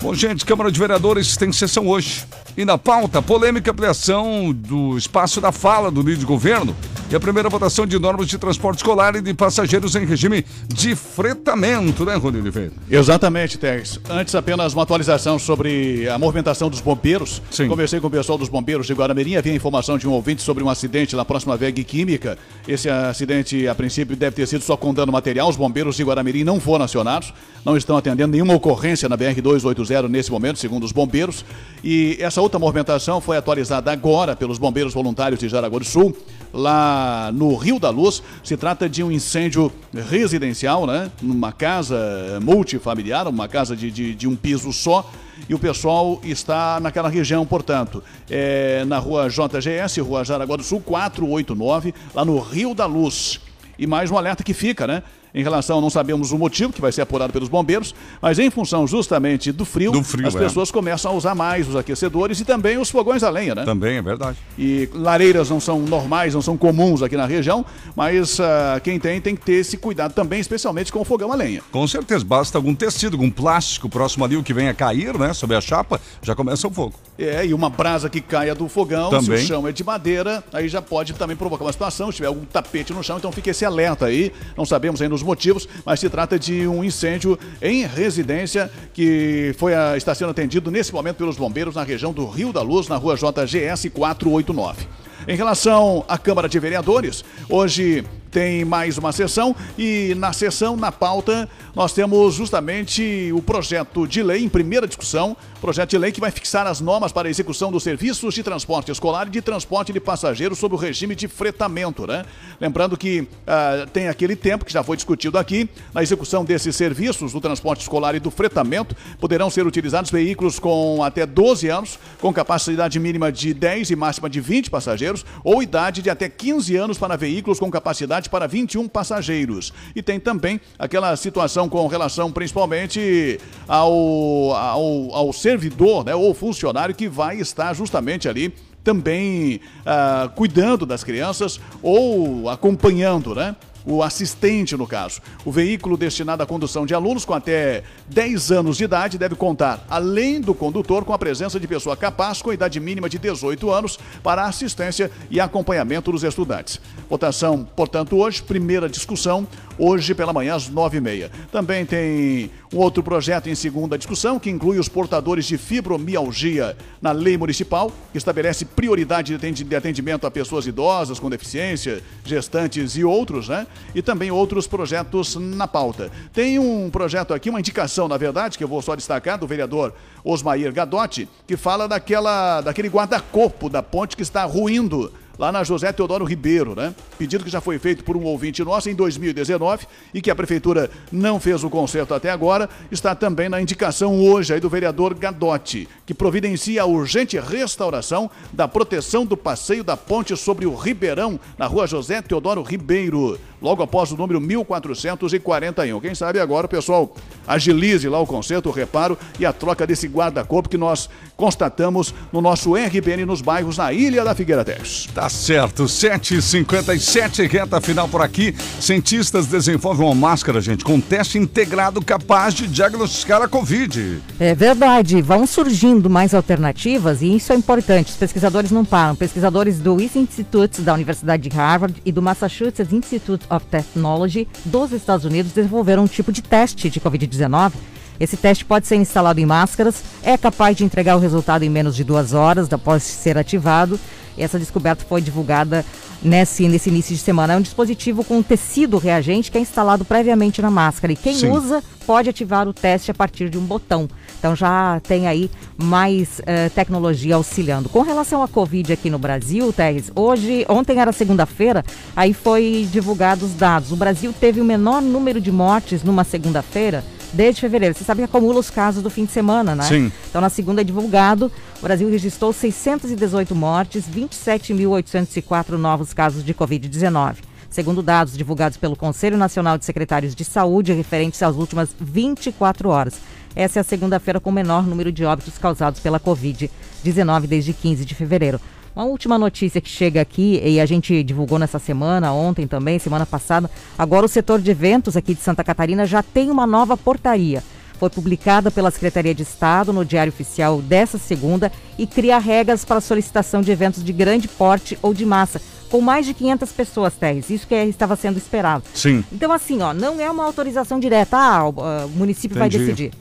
Bom, gente, Câmara de Vereadores tem sessão hoje. E na pauta, polêmica ampliação do espaço da fala do líder de governo e a primeira votação de normas de transporte escolar e de passageiros em regime de fretamento, né, Rony Oliveira? Exatamente, Teres. Antes, apenas uma atualização sobre a movimentação dos bombeiros. Sim. Conversei com o pessoal dos bombeiros de Guaramirim, havia informação de um ouvinte sobre um acidente na próxima VEG Química. Esse acidente, a princípio, deve ter sido só com dano material. Os bombeiros de Guaramirim não foram acionados, não estão atendendo nenhuma ocorrência na BR-280 nesse momento, segundo os bombeiros. E essa outra movimentação foi atualizada agora pelos bombeiros voluntários de Jaraguá do Sul, lá no Rio da Luz. Se trata de um incêndio residencial, né? Numa casa multifamiliar, uma casa de, de, de um piso só. E o pessoal está naquela região, portanto, é, na rua JGS, rua Jaraguá do Sul, 489, lá no Rio da Luz. E mais um alerta que fica, né? Em relação, não sabemos o motivo, que vai ser apurado pelos bombeiros, mas em função justamente do frio, Do frio, as é. pessoas começam a usar mais os aquecedores e também os fogões a lenha, né? Também é verdade. E lareiras não são normais, não são comuns aqui na região, mas ah, quem tem tem que ter esse cuidado também, especialmente com o fogão a lenha. Com certeza, basta algum tecido, algum plástico próximo ali, o que venha a cair, né, sobre a chapa, já começa o fogo. É, e uma brasa que caia do fogão, Também. se o chão é de madeira, aí já pode também provocar uma situação, se tiver algum tapete no chão, então fica esse alerta aí. Não sabemos ainda os motivos, mas se trata de um incêndio em residência que foi a- está sendo atendido nesse momento pelos bombeiros na região do Rio da Luz, na rua JGS 489. Em relação à Câmara de Vereadores, hoje tem mais uma sessão e na sessão, na pauta, nós temos justamente o projeto de lei em primeira discussão, projeto de lei que vai fixar as normas para a execução dos serviços de transporte escolar e de transporte de passageiros sob o regime de fretamento, né? Lembrando que ah, tem aquele tempo que já foi discutido aqui, na execução desses serviços do transporte escolar e do fretamento, poderão ser utilizados veículos com até 12 anos, com capacidade mínima de 10 e máxima de 20 passageiros, ou idade de até 15 anos para veículos com capacidade para 21 passageiros. E tem também aquela situação com relação principalmente ao, ao, ao servidor né, ou funcionário que vai estar justamente ali também ah, cuidando das crianças ou acompanhando, né? O assistente, no caso. O veículo destinado à condução de alunos com até 10 anos de idade deve contar, além do condutor, com a presença de pessoa capaz com idade mínima de 18 anos para assistência e acompanhamento dos estudantes. Votação, portanto, hoje, primeira discussão, hoje pela manhã às 9h30. Também tem um outro projeto em segunda discussão que inclui os portadores de fibromialgia na lei municipal, que estabelece prioridade de atendimento a pessoas idosas com deficiência, gestantes e outros, né? E também outros projetos na pauta. Tem um projeto aqui, uma indicação, na verdade, que eu vou só destacar, do vereador Osmair Gadotti, que fala daquela, daquele guarda-corpo da ponte que está ruindo lá na José Teodoro Ribeiro, né? Pedido que já foi feito por um ouvinte nosso em 2019 e que a prefeitura não fez o conserto até agora, está também na indicação hoje aí do vereador Gadotti, que providencia a urgente restauração da proteção do passeio da ponte sobre o Ribeirão, na rua José Teodoro Ribeiro, logo após o número 1441. Quem sabe agora pessoal agilize lá o conserto, o reparo e a troca desse guarda-corpo que nós constatamos no nosso RBN nos bairros na Ilha da Figueira Tex. Tá certo, 7h57, reta final por aqui. Cientistas desenvolvem uma máscara, gente, com teste integrado capaz de diagnosticar a Covid. É verdade, vão surgindo mais alternativas e isso é importante. Os pesquisadores não param. Pesquisadores do Wyss Institute da Universidade de Harvard e do Massachusetts Institute of Technology dos Estados Unidos desenvolveram um tipo de teste de Covid-19. Esse teste pode ser instalado em máscaras, é capaz de entregar o resultado em menos de duas horas após ser ativado. Essa descoberta foi divulgada nesse, nesse início de semana. É um dispositivo com tecido reagente que é instalado previamente na máscara. E quem Sim. usa pode ativar o teste a partir de um botão. Então já tem aí mais eh, tecnologia auxiliando. Com relação à Covid aqui no Brasil, Teres, hoje, ontem era segunda-feira, aí foi divulgados os dados. O Brasil teve o menor número de mortes numa segunda-feira desde fevereiro. Você sabe que acumula os casos do fim de semana, né? Sim. Então, na segunda é divulgado, o Brasil registrou 618 mortes, 27.804 novos casos de Covid-19. Segundo dados divulgados pelo Conselho Nacional de Secretários de Saúde, referentes às últimas 24 horas. Essa é a segunda-feira com o menor número de óbitos causados pela Covid-19 desde 15 de fevereiro. Uma última notícia que chega aqui, e a gente divulgou nessa semana, ontem também, semana passada. Agora, o setor de eventos aqui de Santa Catarina já tem uma nova portaria. Foi publicada pela Secretaria de Estado no Diário Oficial dessa segunda e cria regras para solicitação de eventos de grande porte ou de massa, com mais de 500 pessoas, Teres. Isso que é- estava sendo esperado. Sim. Então, assim, ó, não é uma autorização direta. Ah, o, ah, município vai Entendi. decidir.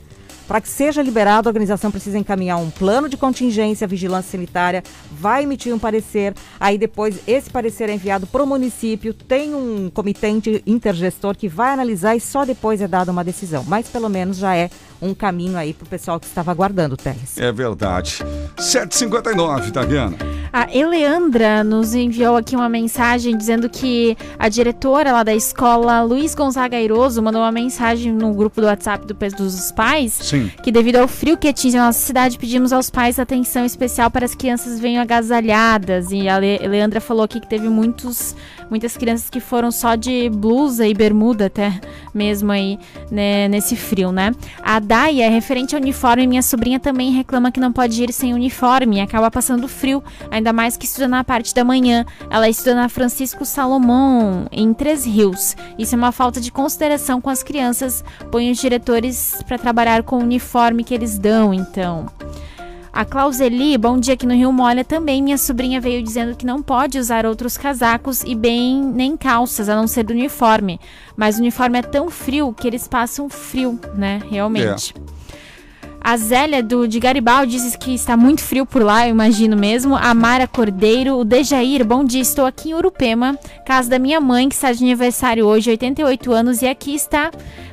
Para que seja liberado, a organização precisa encaminhar um plano de contingência, vigilância sanitária, vai emitir um parecer, aí depois esse parecer é enviado para o município, tem um comitê inter- intergestor que vai analisar e só depois é dada uma decisão. Mas pelo menos já é um caminho aí para o pessoal que estava aguardando, Teres. É verdade. 7h59, Taviana. A Eleandra nos enviou aqui uma mensagem dizendo que a diretora lá da escola, Luiz Gonzaga Airoso, mandou uma mensagem no grupo do WhatsApp do, dos pais Sim. que devido ao frio que atinge a nossa cidade, pedimos aos pais atenção especial para as crianças venham agasalhadas. E a Le Leandra falou aqui que teve muitos, muitas crianças que foram só de blusa e bermuda até mesmo aí né, nesse frio, né? A Daia, referente ao uniforme, minha sobrinha também reclama que não pode ir sem uniforme e acaba passando frio, ainda mais que estuda na parte da manhã. Ela estuda na Francisco Salomão, em Três Rios. Isso é uma falta de consideração com as crianças, põe os diretores para trabalhar com o uniforme que eles dão, então. A Clauseli, bom dia aqui no Rio Molha também. Minha sobrinha veio dizendo que não pode usar outros casacos e bem nem calças, a não ser do uniforme. Mas o uniforme é tão frio que eles passam frio, né? Realmente. A Zélia do de Garibaldi diz que está muito frio por lá, eu imagino mesmo. A Mara Cordeiro, o Dejair, bom dia, estou aqui em Urupema, casa da minha mãe, que está de aniversário hoje, 88 anos, e aqui está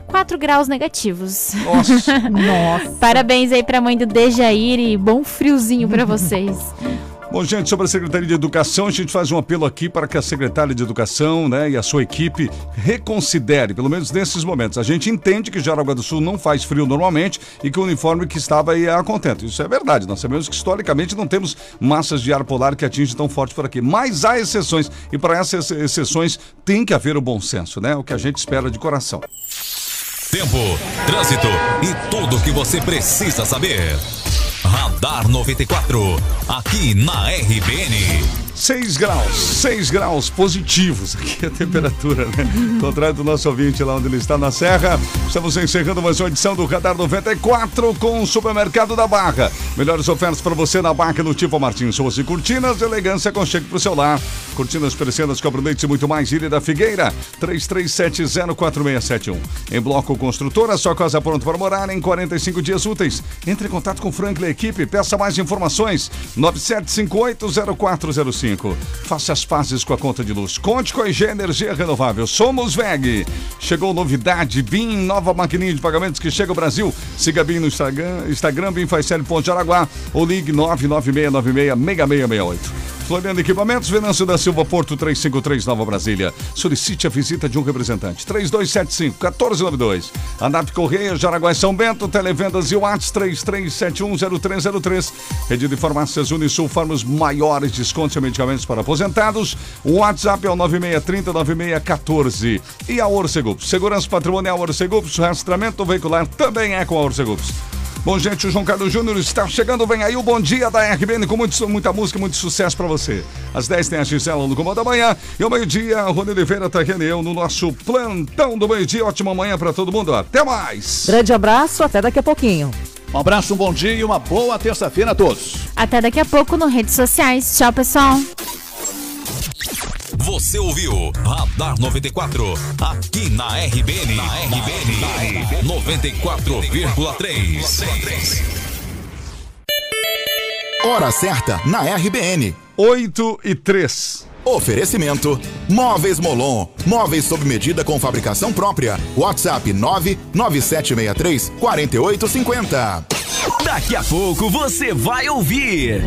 4 graus negativos. Nossa. Nossa. Parabéns aí pra mãe do Dejair e bom friozinho pra vocês. Bom, gente, sobre a Secretaria de Educação, a gente faz um apelo aqui para que a secretária de Educação né, e a sua equipe reconsidere, pelo menos nesses momentos. A gente entende que Jaraguá do Sul não faz frio normalmente e que o uniforme que estava aí é a contento. Isso é verdade. Nós sabemos que historicamente não temos massas de ar polar que atingem tão forte por aqui. Mas há exceções e para essas exceções tem que haver o bom senso, né? O que a gente espera de coração. Tempo, trânsito e tudo o que você precisa saber. Radar 94, aqui na RBN. 6 graus, 6 graus positivos aqui a temperatura, né? Contrário do nosso ouvinte lá onde ele está na Serra. Estamos encerrando mais uma edição do Radar 94 com o Supermercado da Barra. Melhores ofertas para você na Barra no Tipo Martins. Ruas e cortinas, elegância com cheque para o seu lar. Cortinas persianas, cobre-leite e muito mais. Ilha da Figueira, 33704671. Em Bloco Construtora, sua casa pronta para morar em 45 dias úteis. Entre em contato com o Franklin equipe, peça mais informações. 97580405. Faça as pazes com a conta de luz. Conte com a IG Energia Renovável. Somos VEG. Chegou novidade, BIM, nova maquininha de pagamentos que chega ao Brasil. Siga BIM no Instagram, Instagram BIM faz ou ligue 996966668. Floriano Equipamentos, Venâncio da Silva, Porto 353, Nova Brasília. Solicite a visita de um representante. 3275-1492. ANAP Correia, Jaraguá e São Bento, Televendas e Whats 33710303. Rede de Farmácias Unisul, Farmos maiores descontos em medicamentos para aposentados. O WhatsApp é o 9630-9614. E a Orcegups, Segurança Patrimonial Orcegups, rastreamento veicular também é com a Orcegups. Bom, gente, o João Carlos Júnior está chegando. Vem aí o Bom Dia da RBN com muito, muita música, muito sucesso para você. Às 10 tem a Gisela no Comando da Manhã. E ao meio-dia, Rony Oliveira tá aqui eu no nosso plantão do meio-dia. Ótima manhã para todo mundo. Até mais. Grande abraço, até daqui a pouquinho. Um abraço, um bom dia e uma boa terça-feira a todos. Até daqui a pouco no redes sociais. Tchau, pessoal. Você ouviu Radar 94, aqui na RBN. Na RBN, 94,3. Hora certa na RBN. 8 e 3. Oferecimento: Móveis Molon. Móveis sob medida com fabricação própria. WhatsApp 99763 4850. Daqui a pouco você vai ouvir.